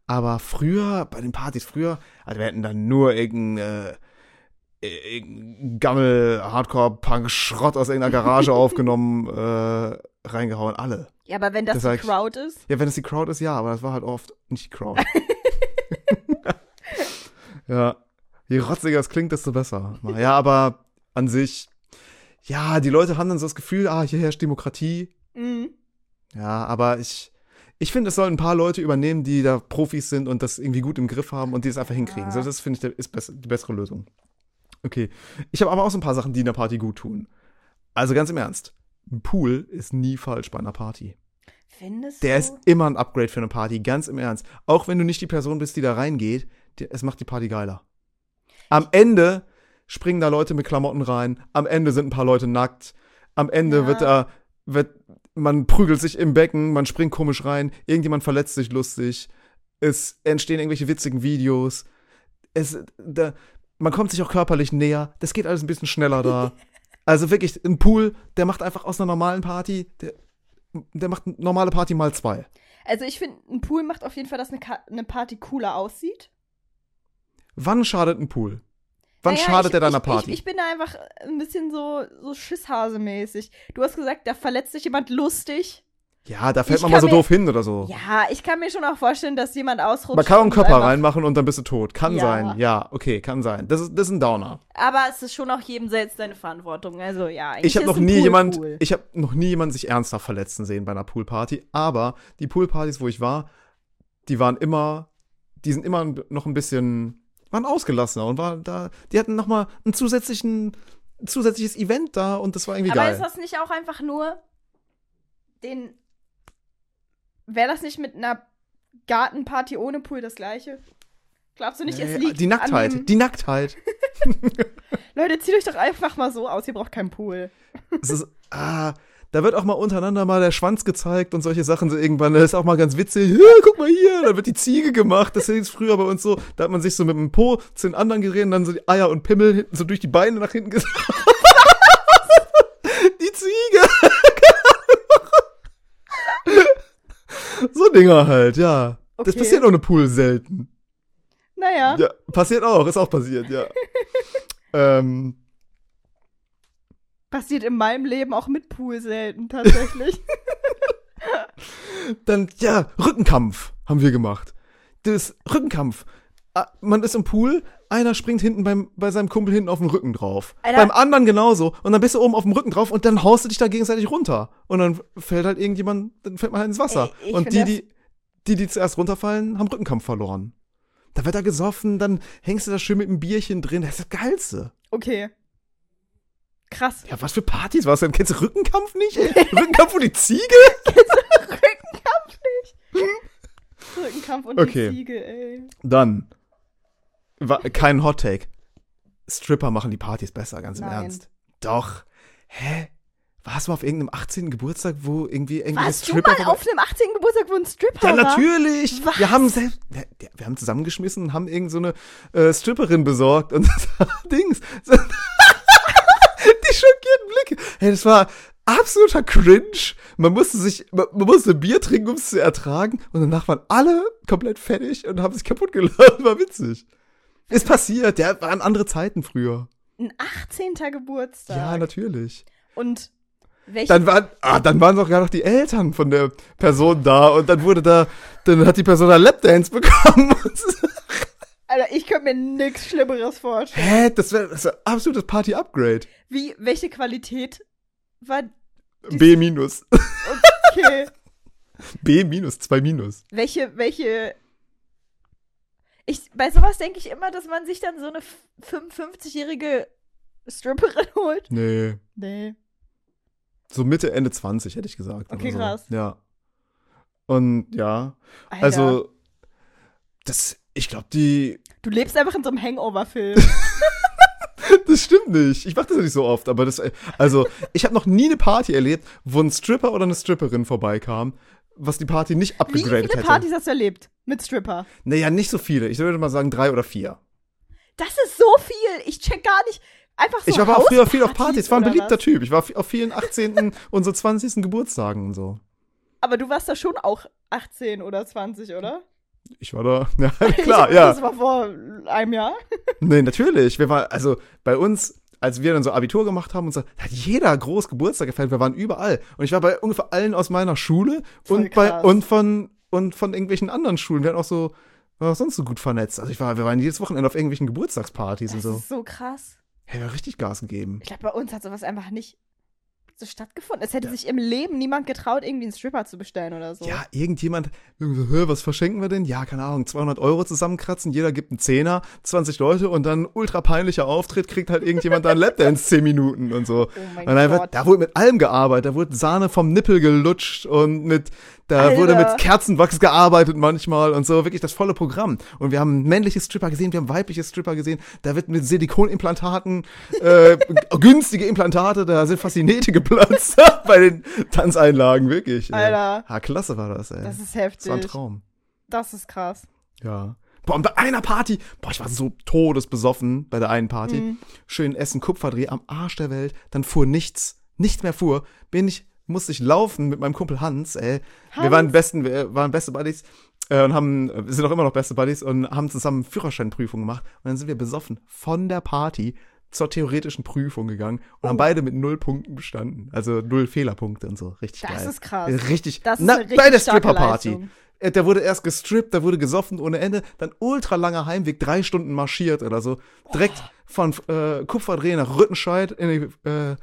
Aber früher, bei den Partys früher, also wir hätten dann nur irgendein, äh, Gammel, Hardcore-Punk-Schrott aus irgendeiner Garage aufgenommen, äh, reingehauen, alle. Ja, aber wenn das, Das die ich- Crowd ist. Ja, wenn es die Crowd ist, ja, aber das war halt oft nicht die Crowd. ja. Je rotziger es klingt, desto besser. Ja, aber an sich, ja, die Leute haben dann so das Gefühl, ah, hier herrscht Demokratie. Mhm. Ja, aber ich, ich finde, es sollen ein paar Leute übernehmen, die da Profis sind und das irgendwie gut im Griff haben und die das einfach hinkriegen. Ja. So, das finde ich ist die bessere Lösung. Okay. Ich habe aber auch so ein paar Sachen, die in der Party gut tun. Also ganz im Ernst. Ein Pool ist nie falsch bei einer Party. Findest Der du? ist immer ein Upgrade für eine Party, ganz im Ernst. Auch wenn du nicht die Person bist, die da reingeht, die, es macht die Party geiler. Am Ende springen da Leute mit Klamotten rein, am Ende sind ein paar Leute nackt, am Ende Ja. wird da, wird, man prügelt sich im Becken, man springt komisch rein, irgendjemand verletzt sich lustig, es entstehen irgendwelche witzigen Videos, es, da, man kommt sich auch körperlich näher, das geht alles ein bisschen schneller da. Also wirklich, ein Pool, der macht einfach aus einer normalen Party, der, der macht eine normale Party mal zwei. Also ich finde, ein Pool macht auf jeden Fall, dass eine, Ka eine Party cooler aussieht. Wann schadet ein Pool? Wann Naja, schadet ich, er deiner ich, Party? Ich, ich bin da einfach ein bisschen so, so Schisshase-mäßig. Du hast gesagt, da verletzt sich jemand lustig. Ja, da fällt ich man mal so mir- doof hin oder so. Ja, ich kann mir schon auch vorstellen, dass jemand ausrutscht. man kann auch einen Körper reinmachen und dann bist du tot. Kann Ja. sein. Ja, okay, kann sein. Das ist, das ist ein Downer. Aber es ist schon auch jedem selbst seine Verantwortung. Also ja, Ich habe noch nie Pool jemand, Cool. ich habe noch nie jemanden sich ernsthaft verletzen sehen bei einer Poolparty. Aber die Poolpartys, wo ich war, die waren immer, die sind immer noch ein bisschen, waren ausgelassener und war da, die hatten noch mal einen zusätzlichen, ein zusätzliches Event da und das war irgendwie Aber geil. ist das nicht auch einfach nur den. Wäre das nicht mit einer Gartenparty ohne Pool das gleiche? Glaubst du nicht, es Äh, liegt die Nacktheit, die Nacktheit. Leute, zieht euch doch einfach mal so aus, ihr braucht keinen Pool. es ist, ah, Da wird auch mal untereinander mal der Schwanz gezeigt und solche Sachen so irgendwann. Das ist auch mal ganz witzig. Ja, guck mal hier, da wird die Ziege gemacht. Das ist früher bei uns so. Da hat man sich so mit dem Po zu den anderen gedreht und dann so die Eier und Pimmel hinten so durch die Beine nach hinten gesetzt. die Ziege. so Dinger halt, ja. Das Okay. passiert ohne Pool selten. Naja. Ja, passiert auch, ist auch passiert, ja. ähm, Passiert in meinem Leben auch mit Pool selten, tatsächlich. dann, ja, Rückenkampf haben wir gemacht. Das Rückenkampf. Ah, Man ist im Pool, einer springt hinten beim, bei seinem Kumpel hinten auf den Rücken drauf. Alter. Beim anderen genauso. Und dann bist du oben auf dem Rücken drauf und dann haust du dich da gegenseitig runter. Und dann fällt halt irgendjemand, dann fällt man halt ins Wasser. Ey, und die, die, die, die zuerst runterfallen, haben Rückenkampf verloren. Da wird da gesoffen, dann hängst du da schön mit einem Bierchen drin. Das ist das Geilste. Okay. Krass. Ja, was für Partys war es denn? Kennst du Rückenkampf nicht? Rückenkampf und die Ziege? Rückenkampf nicht. Rückenkampf und Okay. die Ziege, ey. Dann. Kein Hot Take. Stripper machen die Partys besser, ganz im Nein. Ernst. Doch. Hä? Warst du mal auf irgendeinem 18. Geburtstag, wo irgendwie irgendwie Warst du Stripper mal vorbei- auf einem 18. Geburtstag, wo ein Stripper Ja, war? natürlich. Was? Wir haben selbst, ja, ja, wir haben zusammengeschmissen und haben irgend so eine äh, Stripperin besorgt und Dings. So, die schockierten Blicke. Hey, das war absoluter Cringe. Man musste sich, man, man musste Bier trinken, um es zu ertragen. Und danach waren alle komplett fertig und haben sich kaputt gelassen. War witzig. Ist passiert. Ja, waren andere Zeiten früher. Ein 18. Geburtstag. Ja, natürlich. Und welche Dann waren, ah, dann waren sogar noch die Eltern von der Person da und dann wurde da, dann hat die Person da Lapdance bekommen. Alter, ich könnte mir nichts Schlimmeres vorstellen. Hä? Das wäre wär absolutes Party-Upgrade. Wie, welche Qualität war B minus. okay? B minus, 2 minus. welche, welche. Ich, bei sowas denke ich immer, dass man sich dann so eine f- 55-jährige Stripperin holt. Nee. Nee. So Mitte, Ende 20, hätte ich gesagt. Okay, so. krass. Ja. Und ja, Alter, also, das, ich glaube, die, Du lebst einfach in so einem Hangover-Film. das stimmt nicht. Ich mache das ja nicht so oft, aber das, also, ich habe noch nie eine Party erlebt, wo ein Stripper oder eine Stripperin vorbeikam, was die Party nicht Wie abgegradet viele hätte. Partys hast du erlebt mit Stripper? Naja, nicht so viele. Ich würde mal sagen drei oder vier. Das ist so viel. Ich check gar nicht. Einfach so ich war auch früher viel auf Partys. Ich war ein beliebter was? Typ. Ich war auf vielen 18. und so 20. Geburtstagen und so. Aber du warst da schon auch 18 oder 20, oder? Ich war da, ja, klar, ich, ja. Das war vor einem Jahr. Nee, natürlich. Wir waren, also bei uns, als wir dann so Abitur gemacht haben und so, da hat jeder groß Geburtstag gefeiert. Wir waren überall. Und ich war bei ungefähr allen aus meiner Schule Voll und bei, und von, und von irgendwelchen anderen Schulen. Wir hatten auch so, waren auch sonst so gut vernetzt. Also ich war, wir waren jedes Wochenende auf irgendwelchen Geburtstagspartys Das und so. ist so krass. Hey, wir haben richtig Gas gegeben. Ich glaube, bei uns hat sowas einfach nicht so stattgefunden. Es hätte sich im Leben niemand getraut, irgendwie einen Stripper zu bestellen oder so. Ja, irgendjemand, so, was verschenken wir denn? Ja, keine Ahnung, 200 Euro zusammenkratzen, jeder gibt einen Zehner, 20 Leute und dann ultra peinlicher Auftritt, kriegt halt irgendjemand da einen Lapdance 10 Minuten und so. Oh mein und dann wird, Gott. da wurde mit allem gearbeitet, da wurde Sahne vom Nippel gelutscht und mit, da Alter. wurde mit Kerzenwachs gearbeitet manchmal und so, wirklich das volle Programm. Und wir haben männliche Stripper gesehen, wir haben weibliche Stripper gesehen, da wird mit Silikonimplantaten, äh, günstige Implantate, da sind fast die Nähte geplatzt bei den Tanzeinlagen, wirklich. Alter. Ja, klasse war das, ey. Das ist Das war ein heftig. Traum. Das ist krass. Ja. Boah, und bei einer Party, boah, ich war so todesbesoffen bei der einen Party. Mhm. Schön Essen, Kupferdreh am Arsch der Welt. Dann fuhr nichts, nichts mehr fuhr. Bin ich, musste ich laufen mit meinem Kumpel Hans, ey. Wir Hans? waren besten, wir waren beste Buddies äh, und haben, wir sind auch immer noch beste Buddies und haben zusammen Führerscheinprüfung gemacht. Und dann sind wir besoffen von der Party zur theoretischen Prüfung gegangen und haben Oh. beide mit null Punkten bestanden. Also null Fehlerpunkte und so. Richtig Das geil. ist krass. Richtig. Das ist Na, richtig bei der Stripper-Party. Äh, Der wurde erst gestrippt, da wurde gesoffen ohne Ende, dann ultra langer Heimweg, drei Stunden marschiert oder so. Direkt von äh, Kupferdreh nach Rüttenscheid in die, äh,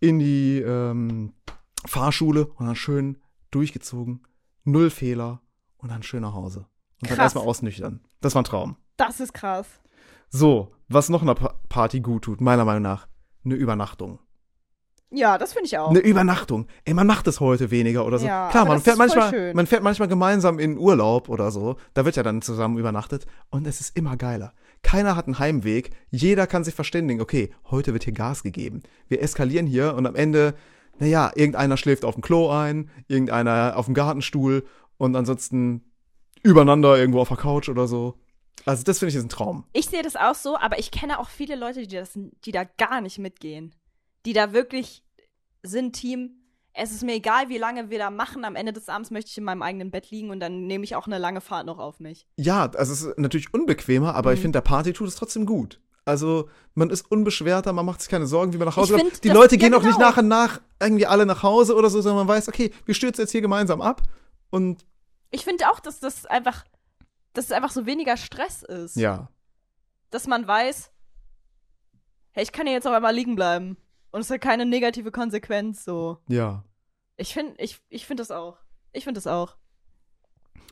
in die ähm, Fahrschule und dann schön durchgezogen. Null Fehler und dann schön nach Hause. Und dann Krass. erstmal ausnüchtern. Das war ein Traum. Das ist krass. So, was noch einer Pa- Party gut tut, meiner Meinung nach, eine Übernachtung. Ja, das finde ich auch. Eine Übernachtung. Ey, man macht es heute weniger oder so. Ja, Klar, man fährt manchmal, man fährt manchmal gemeinsam in Urlaub oder so. Da wird ja dann zusammen übernachtet und es ist immer geiler. Keiner hat einen Heimweg. Jeder kann sich verständigen. Okay, heute wird hier Gas gegeben. Wir eskalieren hier und am Ende naja, irgendeiner schläft auf dem Klo ein, irgendeiner auf dem Gartenstuhl und ansonsten übereinander irgendwo auf der Couch oder so. Also das finde ich ist ein Traum. Ich sehe das auch so, aber ich kenne auch viele Leute, die, das, die da gar nicht mitgehen. Die da wirklich sind, Team, es ist mir egal, wie lange wir da machen. Am Ende des Abends möchte ich in meinem eigenen Bett liegen und dann nehme ich auch eine lange Fahrt noch auf mich. Ja, also es ist natürlich unbequemer, aber ich Mhm. finde, der Party tut es trotzdem gut. Also man ist unbeschwerter, man macht sich keine Sorgen, wie man nach Hause Ich kommt. find, Die Leute ja, gehen auch nicht genau. nach und nach irgendwie alle nach Hause oder so, sondern man weiß, okay, wir stürzen jetzt hier gemeinsam ab und Ich finde auch, dass das einfach, dass es einfach so weniger Stress ist. ja. Dass man weiß, hey, ich kann hier jetzt auch einmal liegen bleiben. Und es hat keine negative Konsequenz, so. Ja, Ich finde, ich, ich finde das auch. Ich finde das auch.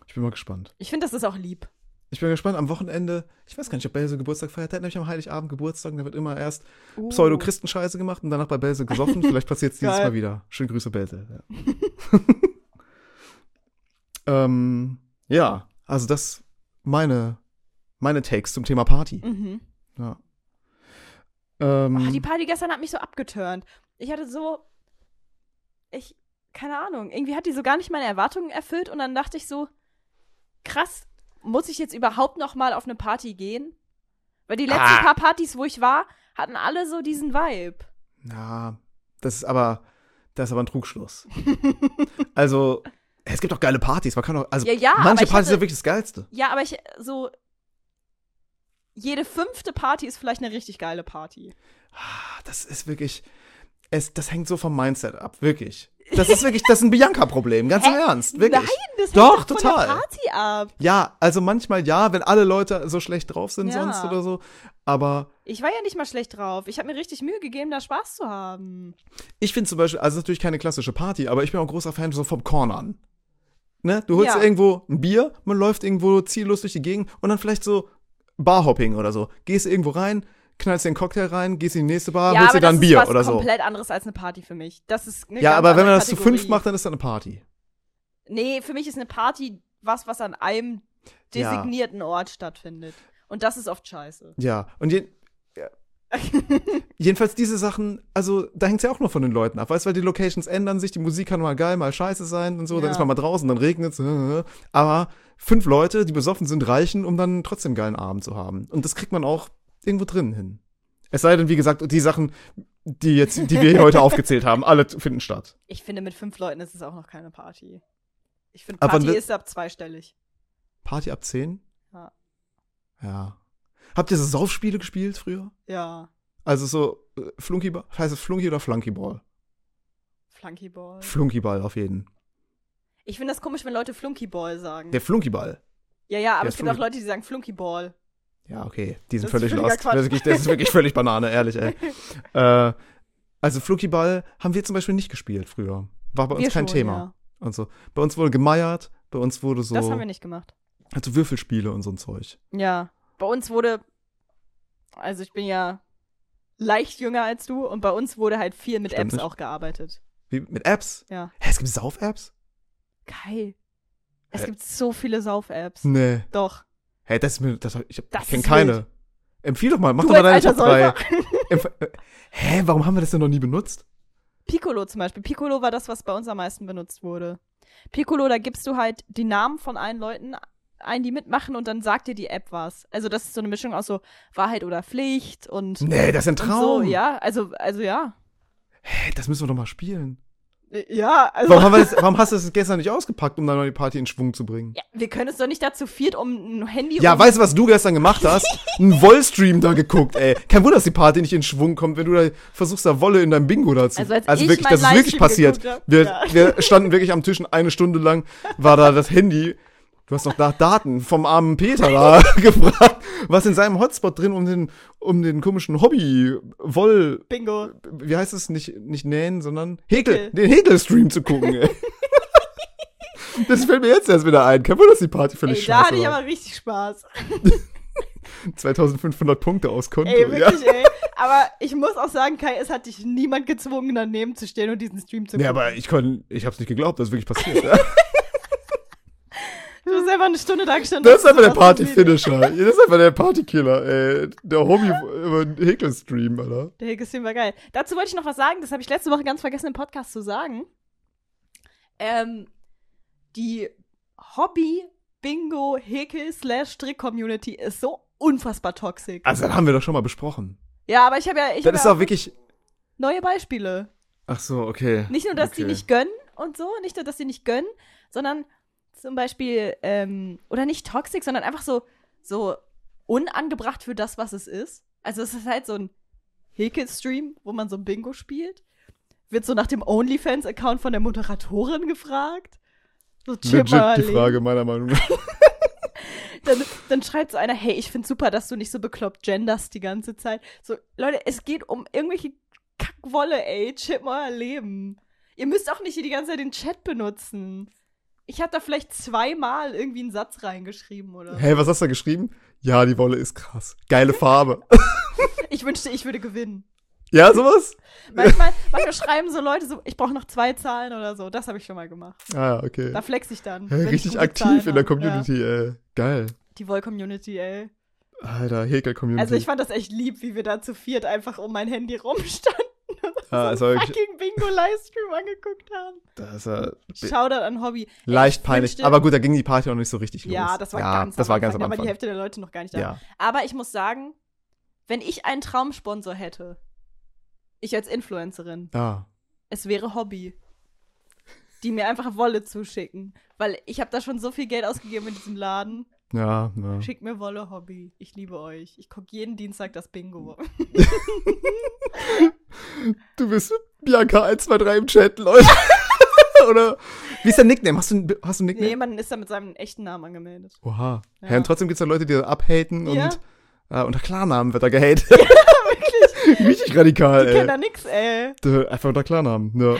ich bin mal gespannt. Ich finde, das ist auch lieb. Ich bin gespannt, am Wochenende, ich weiß gar nicht, ob Belse Geburtstag feiert, der hat nämlich am Heiligabend Geburtstag, und da wird immer erst Uh. Pseudo-Christenscheiße gemacht und danach bei Belse gesoffen. Vielleicht passiert es dieses. Mal wieder. Schöne Grüße, Belse. Ja. ähm, ja, also das meine, meine Takes zum Thema Party. Mhm. Ja. Ähm, Ach, die Party gestern hat mich so abgeturnt. Ich hatte so. Ich. Keine Ahnung. Irgendwie hat die so gar nicht meine Erwartungen erfüllt und dann dachte ich so. Krass, muss ich jetzt überhaupt noch mal auf eine Party gehen? Weil die letzten Ah. paar Partys, wo ich war, hatten alle so diesen Vibe. ja, das ist aber, das ist aber ein Trugschluss. also, es gibt auch geile Partys. Man kann auch, also Ja, ja, manche Partys hatte- sind wirklich das Geilste. Ja, aber ich so. Jede fünfte Party ist vielleicht eine richtig geile Party. Ah, Das ist wirklich, es, das hängt so vom Mindset ab, wirklich. Das ist wirklich, das ist ein Bianca-Problem, ganz im? Ernst, wirklich. Nein, das Doch, doch total. Party ab. Ja, also manchmal ja, wenn alle Leute so schlecht drauf sind Ja. sonst oder so. Aber Ich war ja nicht mal schlecht drauf. Ich habe mir richtig Mühe gegeben, da Spaß zu haben. ich finde zum Beispiel, also es ist natürlich keine klassische Party, aber ich bin auch großer Fan so vom Cornern. Ne? Du holst Ja. irgendwo ein Bier, man läuft irgendwo ziellos durch die Gegend und dann vielleicht so Barhopping oder so. Gehst irgendwo rein, knallst dir einen Cocktail rein, gehst in die nächste Bar, holst dir dann ein das Bier ist oder so. komplett anderes als eine Party für mich. Das ist eine Ja, aber wenn man das zu fünf macht, dann ist das eine Party. Nee, für mich ist eine Party was, was an einem Ja. designierten Ort stattfindet. Und das ist oft scheiße. Ja, und je, ja. jedenfalls diese Sachen, also da hängt es ja auch nur von den Leuten ab, weißt du, weil die Locations ändern sich, die Musik kann mal geil, mal scheiße sein und so, dann Ja. ist man mal draußen, dann regnet es, aber fünf Leute, die besoffen sind, reichen, um dann trotzdem einen geilen Abend zu haben. Und das kriegt man auch irgendwo drinnen hin. Es sei denn, wie gesagt, die Sachen, die jetzt, die wir hier heute aufgezählt haben, alle finden statt. Ich finde, mit fünf Leuten ist es auch noch keine Party. Ich finde, Aber Party ne- ist ab zweistellig. Party ab 10? Ja. Ja. Habt ihr so Saufspiele gespielt früher? Ja. Also so äh, Flunkyball, heißt es Flunky oder Flunkyball? Flunkyball. Flunkyball auf jeden. Ich finde das komisch, wenn Leute Flunkyball sagen. Der Flunkyball. ja, ja, aber der es gibt auch Leute, die sagen Flunkyball. Ja, okay. Die sind Das völlig lost. Das ist, wirklich, das ist wirklich völlig Banane, ehrlich, ey. äh, also Flunkyball haben wir zum Beispiel nicht gespielt früher. War bei uns Wir kein schon, Thema. ja. Und so. Bei uns wurde gemeiert, bei uns wurde so. Das haben wir nicht gemacht. Also Würfelspiele und so ein Zeug. Ja. Bei uns wurde, also ich bin ja leicht jünger als du und bei uns wurde halt viel mit Stimmt Apps nicht. auch gearbeitet. Wie, mit Apps? Ja. Hä, es gibt Sauf-Apps? Geil. Es Hä? gibt so viele Sauf-Apps. Nee. Doch. Hä, das ist mir. Das, ich Das ich kenne keine. wild. Empfiehl doch mal, mach Du doch mal deine Top alter 3. Säufer. Empf äh, Hä, warum haben wir das denn noch nie benutzt? Piccolo zum Beispiel. Piccolo war das, was bei uns am meisten benutzt wurde. Piccolo, da gibst du halt die Namen von allen Leuten ein, die mitmachen und dann sagt dir die App was. Also das ist so eine Mischung aus so Wahrheit oder Pflicht und, Nee, das ist ein Traum. so, ja. Also, also ja. Hä, das müssen wir doch mal spielen. Äh, Ja, also. Warum, haben wir das, warum hast du das gestern nicht ausgepackt, um dann mal die Party in Schwung zu bringen? Ja, wir können es doch nicht dazu viert, um ein Handy Ja, weißt du, was du gestern gemacht hast? Ein Wollstream da geguckt, ey. Kein Wunder, dass die Party nicht in Schwung kommt, wenn du da versuchst, da Wolle in deinem Bingo dazu. Also als ich wirklich, mein das ist wirklich passiert. hab, Wir, ja. wir standen wirklich am Tisch und eine Stunde lang war da das Handy. Du hast noch da Daten vom armen Peter da gefragt, was in seinem Hotspot drin, um den, um den komischen Hobby Woll, Bingo. wie heißt es, nicht, nicht nähen, sondern Häkel, Häkel. den Häkelstream zu gucken, ey. Das fällt mir jetzt erst wieder ein. Kein Wunder, dass die Party völlig Ey, da scheiße hatte ich war. aber richtig Spaß. 2500 Punkte aus Konto. Ey, ja. wirklich, ey. Aber ich muss auch sagen, Kai, es hat dich niemand gezwungen, daneben zu stehen und diesen Stream zu Nee, gucken. aber ich konnte, ich hab's nicht geglaubt, das ist wirklich passiert. ja. Du hast einfach eine Stunde da gestanden. Das ist einfach der. Party-Finisher. Das ist einfach der Partykiller, ey. Der Hobby über den Häkel-Stream, Alter. Der Hegel-Stream war geil. Dazu wollte ich noch was sagen, das habe ich letzte Woche ganz vergessen im Podcast zu sagen. Ähm, die Hobby-Bingo-Häkel-Strick-Community ist so unfassbar toxisch. Also, das haben wir doch schon mal besprochen. Ja, aber ich habe ja, ich Das hab ist ja auch wirklich. neue Beispiele. Ach so, okay. Nicht nur, dass die Okay. nicht gönnen und so, nicht nur, dass die nicht gönnen, sondern zum Beispiel, ähm, oder nicht toxisch, sondern einfach so, so unangebracht für das, was es ist. Also es ist halt so ein Häkel-Stream, wo man so ein Bingo spielt. Wird so nach dem OnlyFans-Account von der Moderatorin gefragt. So Legit die Frage, meiner Meinung nach. Dann, dann schreibt so einer, hey, ich find's super, dass du nicht so bekloppt genders die ganze Zeit. So, Leute, es geht um irgendwelche Kackwolle, ey. Chip mal euer Leben. Ihr müsst auch nicht hier die ganze Zeit den Chat benutzen. Ich hab da vielleicht zweimal irgendwie einen Satz reingeschrieben oder so. Hey, was hast du da geschrieben? Ja, die Wolle ist krass. Geile Farbe. Ich wünschte, ich würde gewinnen. ja, sowas? Manchmal, manchmal schreiben so Leute so, ich brauche noch zwei Zahlen oder so. Das habe ich schon mal gemacht. Ah, ja, okay. Da flex ich dann. Hey, richtig aktiv Zahlen in der. Community, ey. Geil. Ja, die Woll-Community, ey. Alter, Häkel-Community. Also ich fand das echt lieb, wie wir da zu viert einfach um mein Handy rumstanden ah, so einen fucking Bingo-Livestream angeguckt haben. das ja Shoutout an Hobby. leicht Ich peinlich. Aber gut, da ging die Party auch nicht so richtig los. Ja, das war ja, ganz das am war ganz Anfang, am Da war die Anfang. Hälfte der Leute noch gar nicht da. Ja. Aber ich muss sagen, wenn ich einen Traumsponsor hätte, ich als Influencerin, Ja. es wäre Hobby. Die mir einfach Wolle zuschicken. Weil ich habe da schon so viel Geld ausgegeben in diesem Laden. Ja, ja. Schickt mir Wolle Hobby. Ich liebe euch. Ich gucke jeden Dienstag das Bingo. Du bist Bianca 123 im Chat, Leute. Oder wie ist dein Nickname? Hast du, ein- hast du ein nee, Nickname? jemand ist da mit seinem echten Namen angemeldet. Oha. Ja. Ja. und trotzdem gibt es ja Leute, die da abhaten Ja. und äh, unter Klarnamen wird da gehatet. Wirklich? Richtig radikal, Die kennen ey. da nix, ey. Dö, Einfach unter Klarnamen. Ja.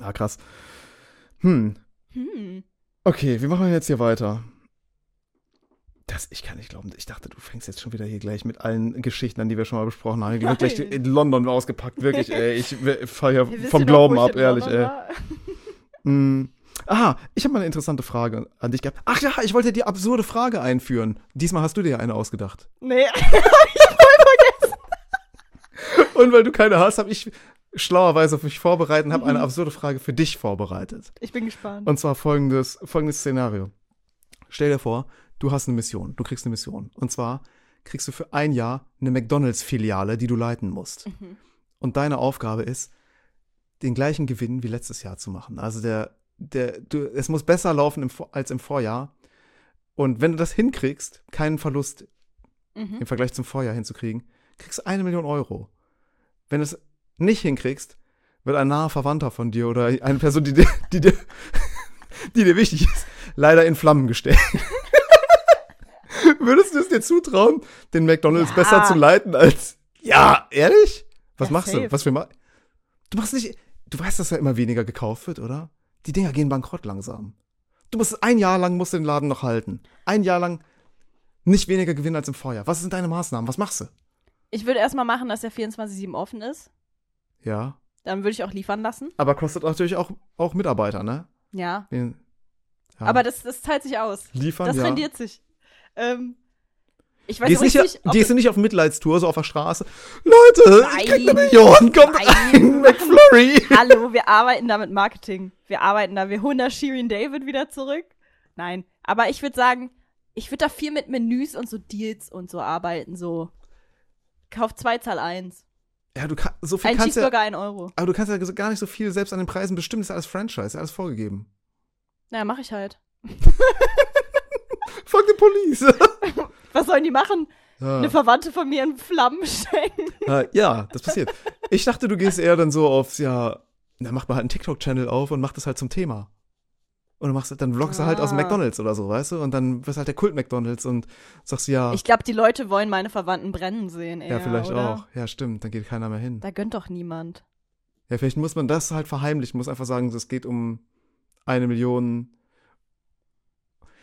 ah, krass. Hm. Hm. Okay, wie machen wir jetzt hier weiter? Das, ich kann nicht glauben. Ich dachte, du fängst jetzt schon wieder hier gleich mit allen Geschichten an, die wir schon mal besprochen haben. Hier wird gleich in London ausgepackt. Wirklich, ey. Ich fall vom ja noch, Glauben ich ab, ehrlich, ey. Mm. Aha, ich habe mal eine interessante Frage an dich gehabt. Ach ja, ich wollte die absurde Frage einführen. Diesmal hast du dir eine ausgedacht. Nee. Und weil du keine hast, habe ich schlauerweise auf mich vorbereitet und habe eine Mhm. absurde Frage für dich vorbereitet. Ich bin gespannt. Und zwar folgendes, folgendes Szenario. Stell dir vor, du hast eine Mission. Du kriegst eine Mission. Und zwar kriegst du für ein Jahr eine McDonalds-Filiale, die du leiten musst. Mhm. Und deine Aufgabe ist, den gleichen Gewinn wie letztes Jahr zu machen. Also der, der, du, es muss besser laufen im, als im Vorjahr. Und wenn du das hinkriegst, keinen Verlust Mhm. im Vergleich zum Vorjahr hinzukriegen, kriegst du eine Million Euro. Wenn du es nicht hinkriegst, wird ein naher Verwandter von dir oder eine Person, die dir, die dir, die dir wichtig ist, leider in Flammen gestellt. Würdest du es dir zutrauen, den McDonalds Ja. besser zu leiten als. Ja, ehrlich? Was Ja, machst safe. du? Was für ma Du machst nicht. Du weißt, dass da immer weniger gekauft wird, oder? Die Dinger gehen bankrott langsam. Du musst ein Jahr lang musst du den Laden noch halten. Ein Jahr lang nicht weniger Gewinn als im Vorjahr. Was sind deine Maßnahmen? Was machst du? Ich würde erstmal machen, dass der 24-7 offen ist. Ja. Dann würde ich auch liefern lassen. Aber kostet natürlich auch, auch Mitarbeiter, ne? Ja. Den, ja. Aber das, das zahlt sich aus. liefern, Das ja. rendiert sich. Ähm, ich weiß Gehst, nicht, ob gehst du nicht auf Mitleidstour, so auf der Straße? Leute, ich krieg eine Nein. Million, kommt Nein. rein, McFlurry. Hallo, wir arbeiten da mit Marketing. Wir arbeiten da, wir holen da Shirin David wieder zurück. Nein, aber ich würde sagen, ich würde da viel mit Menüs und so Deals und so arbeiten. So, kauf zwei, zahl eins. Ja, du kann, so viel Ein kannst ja, Cheeseburger, ein Euro. aber du kannst ja gar nicht so viel selbst an den Preisen bestimmen, das ist ja alles Franchise, ist ja alles vorgegeben. Naja, mach ich halt. Fuck the police. Was sollen die machen? ja. Eine Verwandte von mir in Flammen? Äh, ja, das passiert. Ich dachte, du gehst eher dann so aufs, ja, dann macht man halt einen TikTok-Channel auf und macht das halt zum Thema. Und dann, machst, du- dann vloggst du halt aus dem Ah. McDonalds oder so, weißt du? Und dann wirst halt der Kult McDonalds und sagst ja, Ich glaube, die Leute wollen meine Verwandten brennen sehen. Eher, ja, vielleicht oder? auch. Ja, stimmt, dann geht keiner mehr hin. Da gönnt doch niemand. Ja, vielleicht muss man das halt verheimlichen, muss einfach sagen, es geht um eine Million.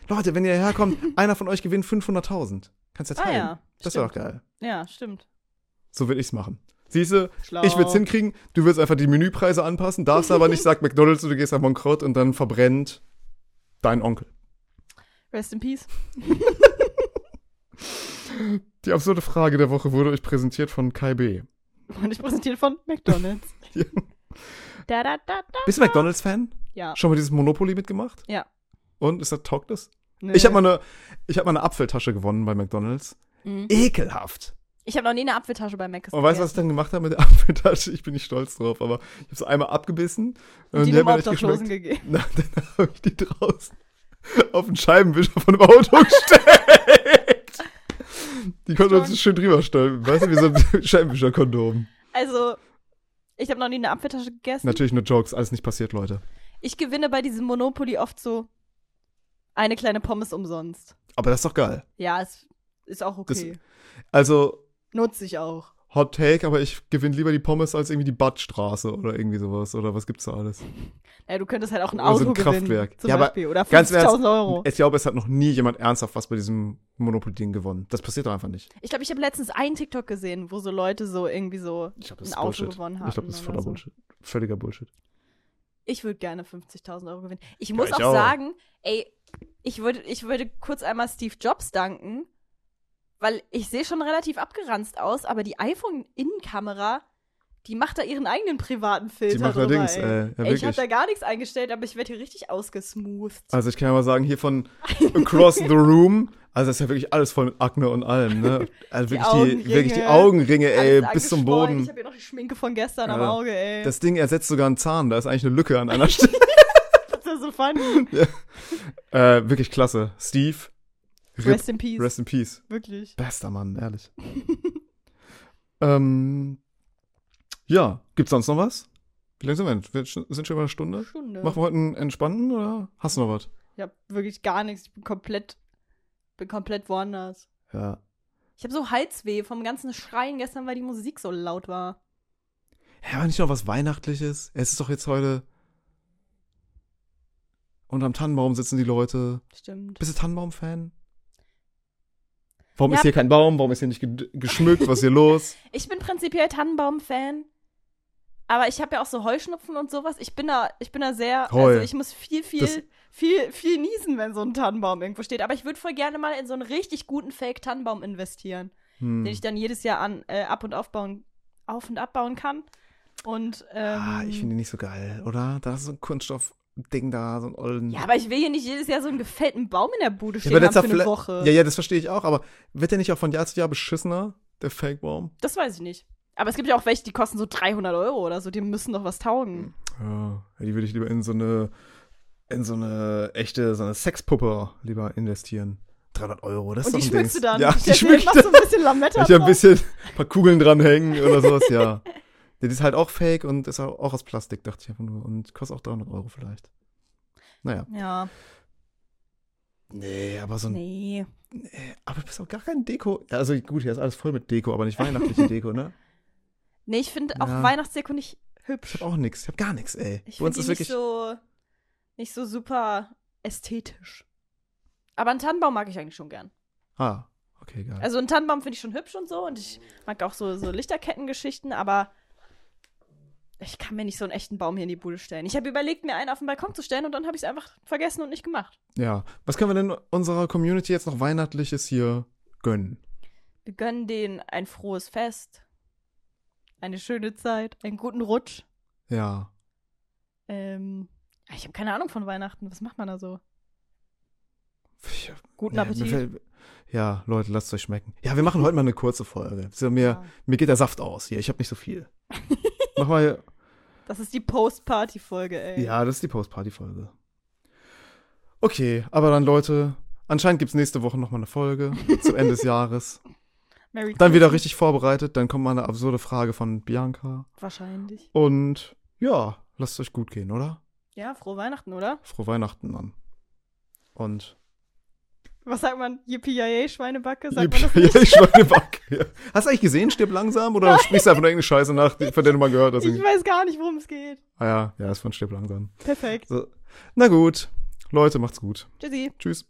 Leute, wenn ihr herkommt, einer von euch gewinnt 500.000. Kannst ja Ah teilen. ja, das wäre doch geil. Ja, stimmt. So würde ich's machen. Siehst du, ich würde es hinkriegen, du willst einfach die Menüpreise anpassen, darfst aber nicht, sagt McDonalds, du gehst am bankrott und dann verbrennt dein Onkel. Rest in Peace. Die absurde Frage der Woche wurde euch präsentiert von Kai B. Und ich präsentiert von McDonalds. Ja. Da, da, da. Bist du McDonalds-Fan? Ja. Schon mal dieses Monopoly mitgemacht? Ja. Und ist das taugt das? Nö. Ich habe mal eine ich habe mal eine Apfeltasche gewonnen bei McDonalds. Mhm. Ekelhaft. Ich habe noch nie eine Apfeltasche bei Mac Und weißt du, was ich dann gemacht habe mit der Apfeltasche? Ich bin nicht stolz drauf, aber ich habe sie einmal abgebissen Und die mir nicht Obdachlosen gegeben. Na, dann habe ich die draußen auf den Scheibenwischer von dem Auto gestellt. Die konnte uns schön drüber stellen. Weißt du, wie so ein Scheibenwischer-Kondom. Also, ich habe noch nie eine Apfeltasche gegessen. Natürlich nur Jokes, alles nicht passiert, Leute. Ich gewinne bei diesem Monopoly oft so eine kleine Pommes umsonst. Aber das ist doch geil. Ja, es ist auch okay. Also, Nutze ich auch. Hot Take, aber ich gewinne lieber die Pommes als irgendwie die Badstraße oder irgendwie sowas. Oder was gibt's da alles? Ja, du könntest halt auch ein Oder so Auto ein gewinnen. Kraftwerk. Zum Ja, Beispiel. Oder ganz im Ernst, 50.000 Euro. Ich glaube, es hat noch nie jemand ernsthaft was bei diesem Monopoly-Ding gewonnen. Das passiert doch einfach nicht. Ich glaube, ich habe letztens einen TikTok gesehen, wo so Leute so irgendwie so Ich glaube, ein Auto gewonnen haben. Ich glaube, das ist voller so. Bullshit. Völliger Bullshit. Ich würde gerne 50.000 Euro gewinnen. Ich muss ich auch, auch. sagen, ey, ich würde, ich würde kurz einmal Steve Jobs danken, weil ich sehe schon relativ abgeranzt aus, aber die iPhone-Innenkamera, die macht da ihren eigenen privaten Filter macht da drüber, Dings, ey. äh, ja, ey, ich habe da gar nichts eingestellt, aber ich werde hier richtig ausgesmoothed. Also ich kann ja mal sagen, hier von Across the Room, also das ist ja wirklich alles voll mit Akne und allem, ne? Also wirklich die, Augenringe, wirklich die Augenringe, ey, bis zum. Boden. Ich habe hier noch die Schminke von gestern am Ja. Auge, ey. Das Ding ersetzt sogar einen Zahn, da ist eigentlich eine Lücke an einer Stelle. Das ja so funny. äh, wirklich klasse. Steve, RIP, Rest in Peace. Rest in Peace. Wirklich. Bester Mann, ehrlich. ähm, ja, gibt's sonst noch was? Wie lange sind wir? denn? Wir sind schon über eine Stunde. Stunde. Machen wir heute einen entspannten oder hast du noch was? Ich habe wirklich gar nichts. Ich bin komplett, bin komplett woanders. Ja. Ich habe so Halsweh vom ganzen Schreien gestern, weil die Musik so laut war. Ja, aber nicht noch was Weihnachtliches. Es ist doch jetzt heute. Und am Tannenbaum sitzen die Leute. Stimmt. Bist du Tannenbaum-Fan? Warum Ja. ist hier kein Baum? Warum ist hier nicht ge geschmückt? Was ist hier los? Ich bin prinzipiell Tannenbaum-Fan. Aber ich habe ja auch so Heuschnupfen und sowas. Ich bin da, ich bin da sehr, Heu. also ich muss viel, viel, Das- viel, viel niesen, wenn so ein Tannenbaum irgendwo steht. Aber ich würde voll gerne mal in so einen richtig guten Fake-Tannenbaum investieren, Hm. den ich dann jedes Jahr an, äh, ab und aufbauen, auf und abbauen kann. Und, ähm, ah, ich finde die nicht so geil, oder? Da ist so ein Kunststoff-Ding da, so ein ollen. ja, aber ich will hier nicht jedes Jahr so einen gefällten Baum in der Bude stehen aber haben für eine Woche. Ja, ja, das verstehe ich auch, aber wird der nicht auch von Jahr zu Jahr beschissener, der Fake-Baum? Das weiß ich nicht. Aber es gibt ja auch welche, die kosten so 300 Euro oder so. Die müssen doch was taugen. Ja, die würde ich lieber in so eine, in so eine echte, so eine Sexpuppe lieber investieren. 300 Euro, das ist Und doch die ein schmückst Ding. du dann. Ja, die Stellst du so ein bisschen Lametta Ich ein bisschen ein paar Kugeln dranhängen oder sowas, ja. Die ist halt auch fake und ist auch aus Plastik, dachte ich einfach nur. Und kostet auch 300 Euro vielleicht. Naja. Ja, Nee, aber so ein. nee. Aber du bist auch gar kein Deko. Also gut, hier ist alles voll mit Deko, aber nicht weihnachtliche Deko, ne? Nee, ich finde auch. Weihnachtsdeko nicht Ich hübsch. hab auch nichts. Ich hab gar nichts, ey. Ich finde nicht wirklich. so, nicht so super ästhetisch. Aber einen Tannenbaum mag ich eigentlich schon gern. Ah, okay, geil. Also einen Tannenbaum finde ich schon hübsch und so. Und ich mag auch so, so Lichterkettengeschichten, aber ich kann mir nicht so einen echten Baum hier in die Bude stellen. Ich habe überlegt, mir einen auf den Balkon zu stellen und dann habe ich es einfach vergessen und nicht gemacht. ja. Was können wir denn unserer Community jetzt noch Weihnachtliches hier gönnen? Wir gönnen denen ein frohes Fest, eine schöne Zeit, einen guten Rutsch. Ja. Ähm, ich habe keine Ahnung von Weihnachten. Was macht man da so? Ich, Guten ja, Appetit. fällt- ja, Leute, lasst es euch schmecken. Ja, wir machen heute mal eine kurze Folge. So, mir, Ja. mir geht der Saft aus hier. Ich habe nicht so viel. Mach mal. Das ist die Post-Party-Folge, ey. Ja, das ist die Post-Party-Folge. Okay, aber dann, Leute, anscheinend gibt es nächste Woche nochmal eine Folge zum Ende des Jahres. Merry Dann wieder richtig vorbereitet. Dann kommt mal eine absurde Frage von Bianca. Wahrscheinlich. Und ja, lasst es euch gut gehen, oder? Ja, frohe Weihnachten, oder? Frohe Weihnachten dann. Und. Was sagt man? Yippie Schweinebacke? Sagt man das Ja. Hast du eigentlich gesehen, stirb langsam? Oder sprichst du einfach nur irgendeine Scheiße nach, von der du mal gehört hast? Ich weiß gar nicht, worum es geht. Ah ja, ja, ist von stirb langsam. Perfekt. So. Na gut. Leute, macht's gut. Tschüssi. Tschüss.